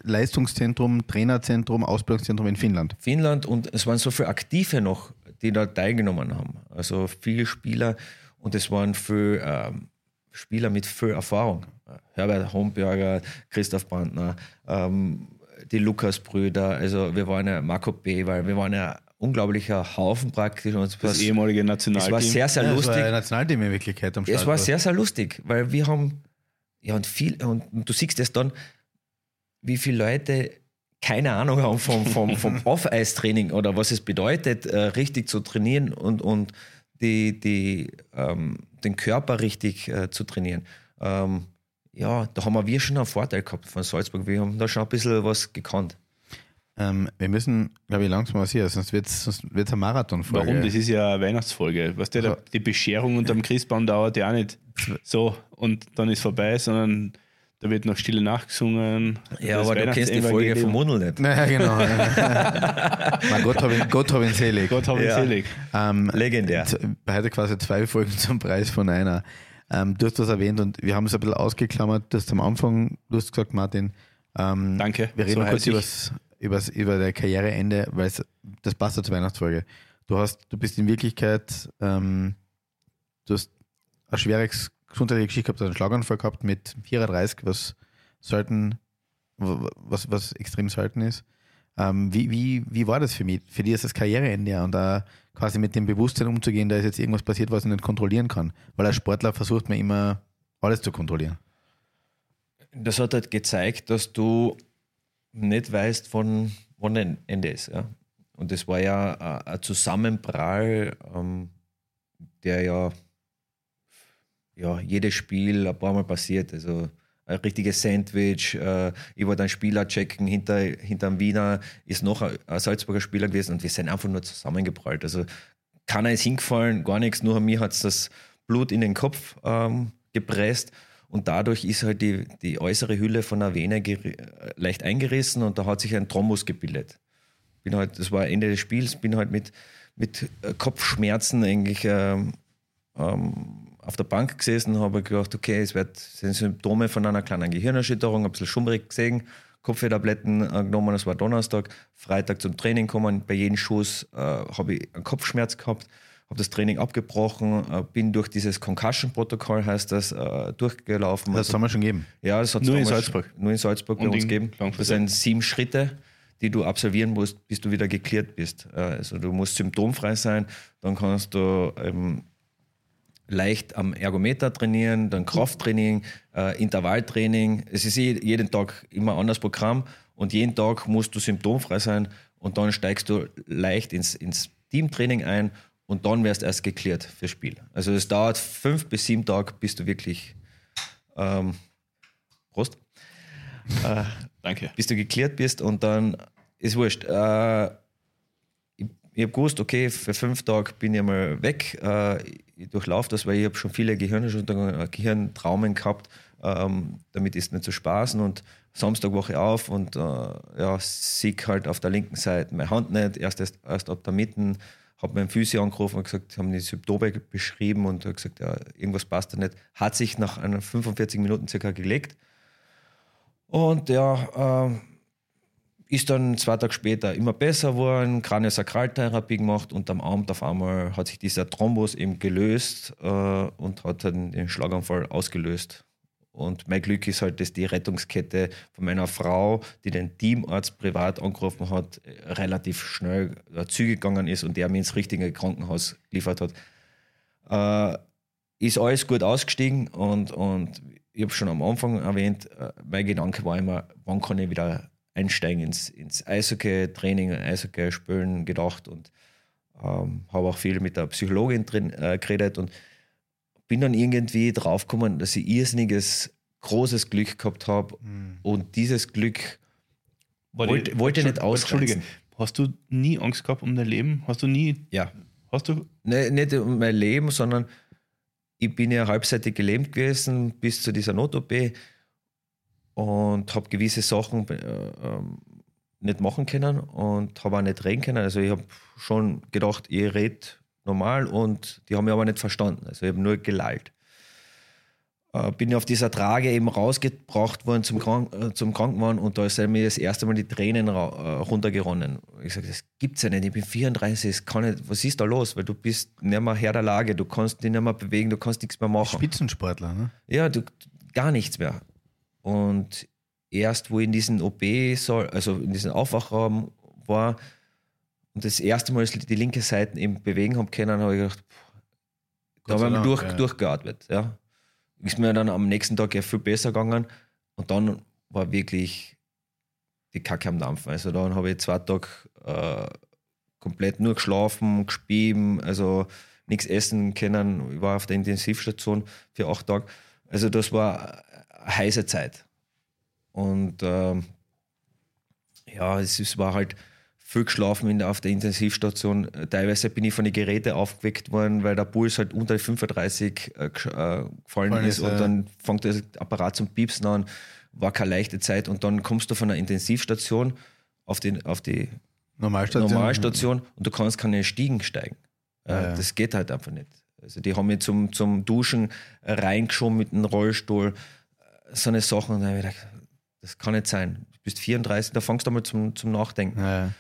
Leistungszentrum, Trainerzentrum, Ausbildungszentrum in Finnland. Finnland und es waren so viele Aktive noch, die da teilgenommen haben. Also viele Spieler und es waren viele ähm, Spieler mit viel Erfahrung. Herbert Homberger, Christoph Brandner, ähm, die Lukas-Brüder, also wir waren ja Marco B., weil wir waren ja unglaublicher Haufen praktisch. Und das ehemalige Nationalteam. Es war sehr, sehr ja, lustig. Es war ein Nationalteam in Wirklichkeit am Start. Es war sehr, sehr lustig, weil wir haben, ja, und viel, und du siehst es dann, wie viele Leute keine Ahnung haben vom, vom, vom Off-Eis-Training oder was es bedeutet, äh, richtig zu trainieren und, und die, die, ähm, den Körper richtig äh, zu trainieren. Ähm, ja, da haben wir schon einen Vorteil gehabt von Salzburg. Wir haben da schon ein bisschen was gekannt. Ähm, wir müssen, glaube ich, langsam was hier, sonst wird es wird's eine Marathonfolge. Warum? Das ist ja eine Weihnachtsfolge. Weißt du, also, die Bescherung unterm Christbaum dauert ja auch nicht so und dann ist vorbei, sondern da wird noch Stille Nacht gesungen. Ja, aber du kennst die Folge vom Mundel nicht. Naja, genau. Na, Gott habe ihn, Gott hab ihn selig. Gott hab ihn ja. selig. Ähm, Legendär. Heute quasi zwei Folgen zum Preis von einer. Ähm, du hast was erwähnt und wir haben es ein bisschen ausgeklammert. Du hast am Anfang, du hast gesagt, Martin, ähm, Danke. Wir reden so kurz über das übers, über der Karriereende, weil das passt ja zur Weihnachtsfolge. Du hast, du bist in Wirklichkeit, ähm, du hast eine schwere gesundheitliche Geschichte gehabt, einen Schlaganfall gehabt mit 34, was selten, was, was extrem selten ist. Ähm, wie, wie, wie war das für mich? Für dich ist das Karriereende und da quasi mit dem Bewusstsein umzugehen, da ist jetzt irgendwas passiert, was ich nicht kontrollieren kann. Weil als Sportler versucht man immer alles zu kontrollieren. das hat halt gezeigt, dass du nicht weißt, wann, wann ein Ende ist. Ja? Und das war ja ein- ein Zusammenprall, ähm, der ja, ja jedes Spiel ein paar Mal passiert. Also ein richtiges Sandwich. Äh, ich wollte einen Spieler checken, hinter, dem Wiener ist noch ein, ein Salzburger Spieler gewesen und wir sind einfach nur zusammengeprallt. Also keiner ist hingefallen, gar nichts, nur mir hat es das Blut in den Kopf ähm, gepresst. Und dadurch ist halt die, die äußere Hülle von der Vene äh, leicht eingerissen und da hat sich ein Thrombus gebildet. Bin halt, das war Ende des Spiels, bin halt mit, mit äh, Kopfschmerzen eigentlich ähm, ähm, auf der Bank gesessen, habe gedacht, okay, es wird, sind Symptome von einer kleinen Gehirnerschütterung, ein bisschen schummrig gesehen, Kopfwehtabletten äh, genommen, das war Donnerstag, Freitag zum Training gekommen, bei jedem Schuss äh, habe ich einen Kopfschmerz gehabt, habe das Training abgebrochen, äh, bin durch dieses Concussion-Protokoll, heißt das, äh, durchgelaufen. Das haben wir schon gegeben. Ja, das hat Nur in Salzburg. Nur in Salzburg bei Und uns in gegeben. Das sind sieben Schritte, die du absolvieren musst, bis du wieder geklärt bist. Äh, Also du musst symptomfrei sein, dann kannst du ähm, leicht am Ergometer trainieren, dann Krafttraining, äh, Intervalltraining. Es ist eh jeden Tag immer ein anderes Programm und jeden Tag musst du symptomfrei sein und dann steigst du leicht ins, ins Teamtraining ein und dann wirst du erst geklärt fürs Spiel. Also es dauert fünf bis sieben Tage, bis du wirklich ähm, Prost Danke. bis du geklärt bist und dann ist wurscht. Äh, ich habe gewusst, okay, für fünf Tage bin ich mal weg. Äh, ich durchlaufe das, weil ich habe schon viele Gehirnerschütterungen, äh, Gehirntraumen gehabt. Ähm, damit ist nicht zu spaßen und Samstag wache ich auf und äh, ja, sieg halt auf der linken Seite meine Hand nicht, erst, erst, erst ab der Mitte. Habe meinen Physio angerufen und gesagt, haben die Symptome beschrieben und hat gesagt, ja, irgendwas passt da nicht. Hat sich nach einer 45 Minuten circa gelegt. Und ja, ähm, ist dann zwei Tage später immer besser geworden, Kraniosakraltherapie gemacht und am Abend auf einmal hat sich dieser Thrombus eben gelöst äh, und hat dann den Schlaganfall ausgelöst. Und mein Glück ist halt, dass die Rettungskette von meiner Frau, die den Teamarzt privat angerufen hat, relativ schnell äh, zügig gegangen ist und der mir ins richtige Krankenhaus geliefert hat. Äh, ist alles gut ausgestiegen und, und ich habe schon am Anfang erwähnt, äh, mein Gedanke war immer, wann kann ich wieder einsteigen ins, ins Eishockey-Training, Eishockey-Spielen gedacht und ähm, habe auch viel mit der Psychologin drin äh, geredet und bin dann irgendwie draufgekommen, dass ich irrsinniges, großes Glück gehabt habe und dieses Glück Warte, Wollte- wollte nicht ausreizen. Entschuldige, hast du nie Angst gehabt um dein Leben? Hast du nie, ja, hast du, Ne, nicht um mein Leben, sondern ich bin ja halbseitig gelähmt gewesen bis zu dieser Not-OP und habe gewisse Sachen äh, ähm, nicht machen können und habe auch nicht reden können. Also ich habe schon gedacht, ich rede normal und die haben mich aber nicht verstanden. Also ich habe nur gelallt. Äh, bin auf dieser Trage eben rausgebracht worden zum, Krank äh, zum Krankenwagen und da sind mir das erste Mal die Tränen äh, runtergeronnen. Ich sage, das gibt's ja nicht, ich bin 34, das kann nicht, was ist da los? Weil du bist nicht mehr Herr der Lage, du kannst dich nicht mehr bewegen, du kannst nichts mehr machen. Spitzensportler, ne? Ja, du, gar nichts mehr. Und erst, wo ich in diesen OP, soll, also in diesem Aufwachraum war und das erste Mal die linke Seite eben bewegen habe können, habe ich gedacht, pff, da Gott sei habe ich Dank, durch, ja. durchgeatmet. Ja. Ist mir dann am nächsten Tag ja viel besser gegangen und dann war wirklich die Kacke am Dampfen. Also dann habe ich zwei Tage äh, komplett nur geschlafen, gespieben, also nichts essen können. Ich war auf der Intensivstation für acht Tage. Also das war heiße Zeit. Und ähm, ja, es, es war halt viel geschlafen in auf der Intensivstation. Teilweise bin ich von den Geräten aufgeweckt worden, weil der Puls halt unter die 35 äh, äh, gefallen Gefallen ist und ja. dann fängt der Apparat zum Piepsen an. War keine leichte Zeit und dann kommst du von der Intensivstation auf, den, auf die Normalstation. Normalstation und du kannst keine Stiegen steigen. Äh, Ja. Das geht halt einfach nicht. Also die haben mich zum, zum Duschen reingeschoben mit einem Rollstuhl. So eine Sachen. Und dann hab ich gedacht, das kann nicht sein. Du bist 34, da fangst du mal zum, zum Nachdenken. Ja.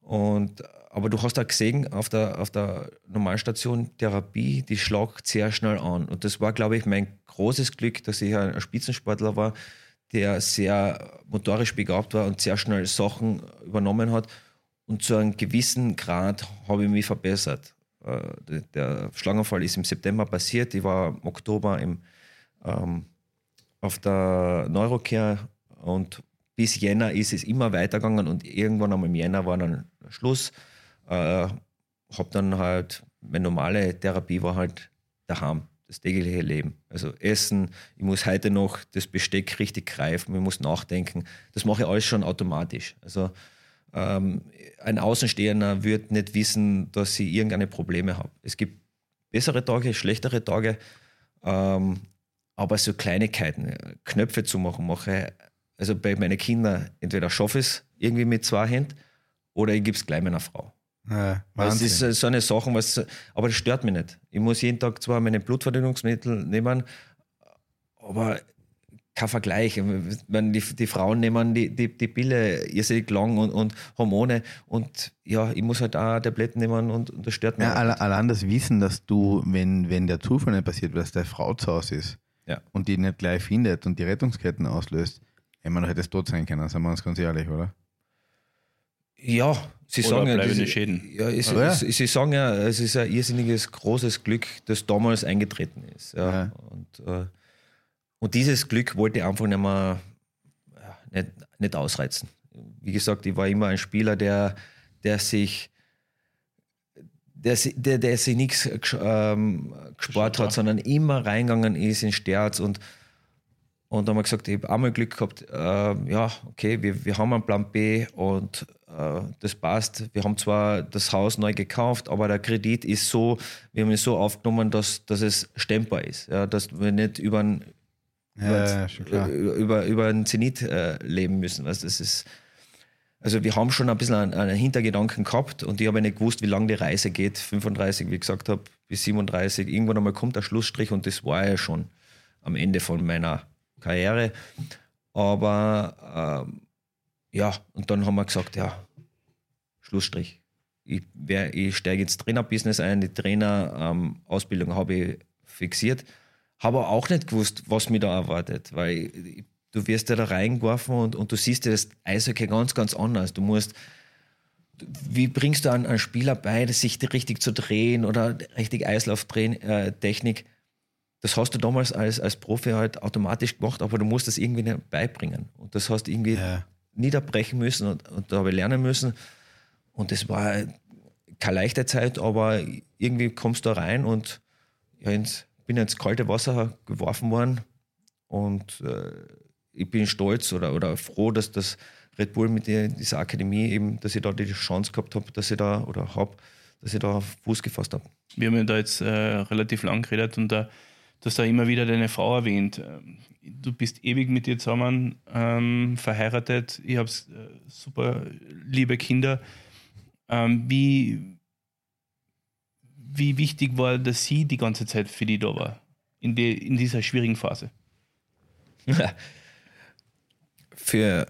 Und, aber du hast da gesehen, auf der, auf der Normalstation Therapie, die schlagt sehr schnell an. Und das war, glaube ich, mein großes Glück, dass ich ein Spitzensportler war, der sehr motorisch begabt war und sehr schnell Sachen übernommen hat. Und zu einem gewissen Grad habe ich mich verbessert. Äh, der- Schlaganfall ist im September passiert. Ich war im Oktober im, ähm, auf der Neurocare und bis Jänner ist es immer weitergegangen und irgendwann einmal im Jänner war dann Schluss. Äh, habe dann halt, meine normale Therapie war halt daheim, das tägliche Leben. Also Essen, ich muss heute noch das Besteck richtig greifen, ich muss nachdenken. Das mache ich alles schon automatisch. Also ähm, ein Außenstehender wird nicht wissen, dass ich irgendeine Probleme habe. Es gibt bessere Tage, schlechtere Tage, ähm, aber so Kleinigkeiten, Knöpfe zu machen, mache also bei meinen Kindern entweder schaffe ich es irgendwie mit zwei Händen oder ich gebe es gleich meiner Frau. Ja, Das Wahnsinn. ist äh, so eine Sache, was, aber das stört mich nicht. Ich muss jeden Tag zwar meine Blutverdünnungsmittel nehmen, aber kein Vergleich. Ich meine, die, die Frauen nehmen die, die, die Pille irrsinnig lang und, und Hormone und ja, ich muss halt auch Tabletten nehmen und, und das stört mich. Ja, allein das Wissen, dass du, wenn, wenn der Zufall nicht passiert, dass deine Frau zu Hause ist Ja. und die nicht gleich findet und die Rettungsketten auslöst, ich meine, du hättest tot sein können, sind wir uns ganz ehrlich, oder? Ja, sie Oder sagen ja, bleibende das- Schäden. Ja, es, Ja. es, sie sagen ja, es ist ein irrsinniges, großes Glück, das damals eingetreten ist. Ja. Ja. Und, äh, und dieses Glück wollte ich einfach nicht mehr ja, nicht, nicht ausreizen. Wie gesagt, ich war immer ein Spieler, der, der sich der, der, der sich nichts ähm, gespart hat, sondern immer reingegangen ist in Sterz und und dann haben wir gesagt, ich habe einmal Glück gehabt, äh, ja, okay, wir, wir haben einen Plan B und äh, das passt. Wir haben zwar das Haus neu gekauft, aber der Kredit ist so, wir haben ihn so aufgenommen, dass, dass es stemmbar ist. Ja, dass wir nicht über einen, Ja, ja, über, über einen Zenit äh, leben müssen. Weißt, das ist, also wir haben schon ein bisschen einen, Hintergedanken gehabt und ich habe nicht gewusst, wie lange die Reise geht. 35, wie ich gesagt habe, bis 37. Irgendwann einmal kommt der Schlussstrich und das war ja schon am Ende von meiner Karriere. Aber ähm, ja, und dann haben wir gesagt, ja, Schlussstrich. Ich, ich steige ins Trainerbusiness ein, die Trainerausbildung habe ich fixiert. Habe auch nicht gewusst, was mich da erwartet, weil ich, du wirst ja da reingeworfen und, und du siehst dir das Eishockey ganz, ganz anders. Du musst, wie bringst du einen, einen Spieler bei, sich richtig zu drehen oder richtig Eislauftechnik? Das hast du damals als, als Profi halt automatisch gemacht, aber du musst das irgendwie beibringen. Und das hast du irgendwie Ja. niederbrechen müssen und, und da habe ich lernen müssen. Und das war keine leichte Zeit, aber irgendwie kommst du da rein und ja, ins, bin ins kalte Wasser geworfen worden. Und äh, ich bin stolz oder, oder froh, dass das Red Bull mit der, dieser Akademie eben, dass ich da die Chance gehabt habe, dass ich da oder habe, dass ich da Fuß gefasst habe. Wir haben ja da jetzt äh, relativ lang geredet und da, du hast da immer wieder deine Frau erwähnt. Ähm, Du bist ewig mit ihr zusammen ähm, verheiratet. Ich habe äh, super liebe Kinder. Ähm, wie, wie wichtig war, dass sie die ganze Zeit für die da war? In, die, in dieser schwierigen Phase. Für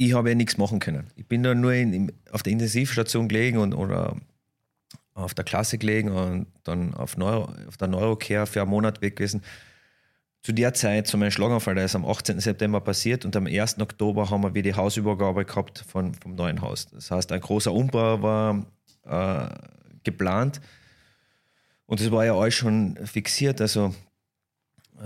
ich habe ja nichts machen können. Ich bin da nur in, auf der Intensivstation gelegen und, oder auf der Klasse gelegen und dann auf, Neuro, auf der Neurocare für einen Monat weg gewesen. Zu der Zeit, zu meinem Schlaganfall, der ist am 18. September passiert und am 1. Oktober haben wir wieder die Hausübergabe gehabt von, vom neuen Haus. Das heißt, ein großer Umbau war äh, geplant und es war ja alles schon fixiert. Also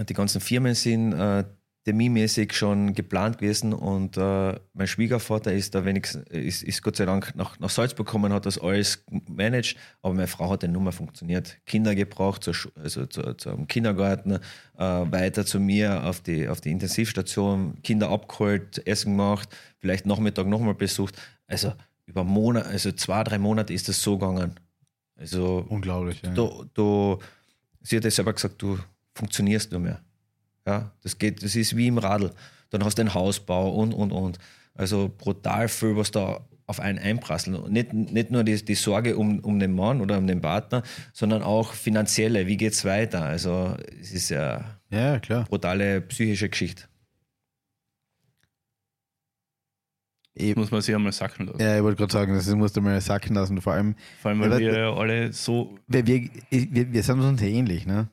die ganzen Firmen sind äh, terminmäßig schon geplant gewesen und äh, mein Schwiegervater ist da wenigstens, ist, ist Gott sei Dank nach, nach Salzburg gekommen, hat das alles managed, aber meine Frau hat dann nur mehr funktioniert. Kinder gebraucht, zur, also zu, zum Kindergarten, äh, weiter zu mir auf die, auf die Intensivstation, Kinder abgeholt, Essen gemacht, vielleicht Nachmittag nochmal besucht. Also über Monate, also zwei, drei Monate ist das so gegangen. Also Unglaublich, ja. du, du, sie hat ja selber gesagt, du funktionierst nur mehr. Ja, das geht, das ist wie im Radl. Dann hast du einen Hausbau und, und, und. Also brutal viel, was da auf einen einprasselt. Und Nicht, nicht nur die, die Sorge um, um den Mann oder um den Partner, sondern auch finanzielle. Wie geht's weiter? Also, es ist ja Ja, klar. brutale psychische Geschichte. Ich, Muss man sich einmal sacken lassen. ja, ich wollte gerade sagen, das musst du mal sacken lassen. Vor allem, Vor allem, weil Ja, wir weil- ja alle so wir, wir, wir, wir sind uns ja ähnlich, ne?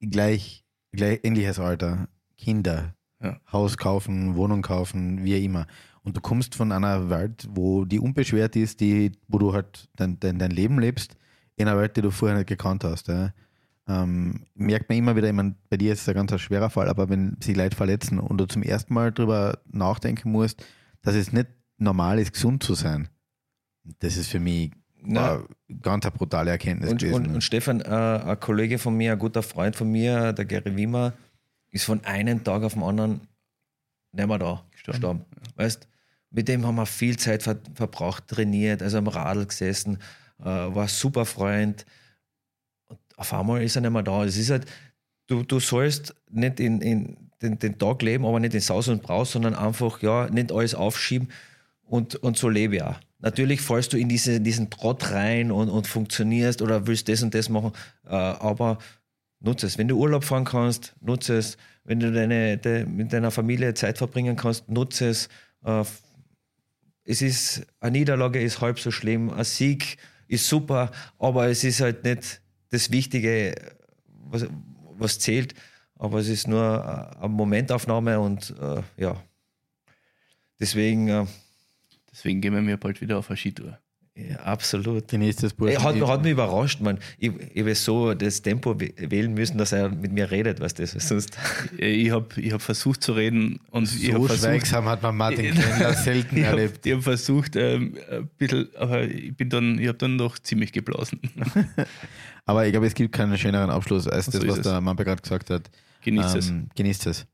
Gleich ähnliches Alter. Kinder, Ja. Haus kaufen, Wohnung kaufen, wie immer. Und du kommst von einer Welt, wo die unbeschwert ist, die, wo du halt dein, dein, dein Leben lebst, in einer Welt, die du vorher nicht gekannt hast. Ja? ähm, merkt man immer wieder, ich meine, bei dir ist es ein ganz schwerer Fall, aber wenn sich Leute verletzen und du zum ersten Mal darüber nachdenken musst, dass es nicht normal ist, gesund zu sein, das ist für mich Na, ganz eine brutale Erkenntnis und, gewesen. und, und Stefan, äh, ein Kollege von mir, ein guter Freund von mir, der Gary Wimmer, ist von einem Tag auf den anderen nicht mehr da Gestorben. gestorben. Weißt, mit dem haben wir viel Zeit ver verbraucht, trainiert, also am Radl gesessen, äh, war ein super Freund. Und auf einmal ist er nicht mehr da. Es ist halt, du, du sollst nicht in, in den, den Tag leben, aber nicht in Saus und Braus, sondern einfach, ja, nicht alles aufschieben und, und so lebe ich auch. Natürlich fallst du in diese, diesen Trott rein und, und funktionierst oder willst das und das machen, äh, aber nutze es. Wenn du Urlaub fahren kannst, nutze es. Wenn du deine, de, mit deiner Familie Zeit verbringen kannst, nutze es. Äh, es ist, eine Niederlage ist halb so schlimm, ein Sieg ist super, aber es ist halt nicht das Wichtige, was, was zählt. Aber es ist nur äh, eine Momentaufnahme und äh, ja. Deswegen, äh, Deswegen gehen wir bald wieder auf eine Skitour. ja, absolut. Genießt das Ey, Burschen. hat, hat mich überrascht, man. Ich, ich habe so das Tempo wählen müssen, dass er mit mir redet, weißt du, sonst. Ich habe ich hab versucht zu reden und ich so habe versucht, schweigsam hat man Martin Kendler selten ich habe erlebt. hab versucht, ähm, ein bisschen, aber ich bin dann, ich habe dann doch ziemlich geblasen. Aber ich glaube, es gibt keinen schöneren Abschluss als So das, was es. der Mampe gerade gesagt hat. Genießt es. Ähm, Genießt es.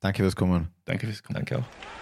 Danke fürs Kommen. Danke fürs Kommen. Danke auch.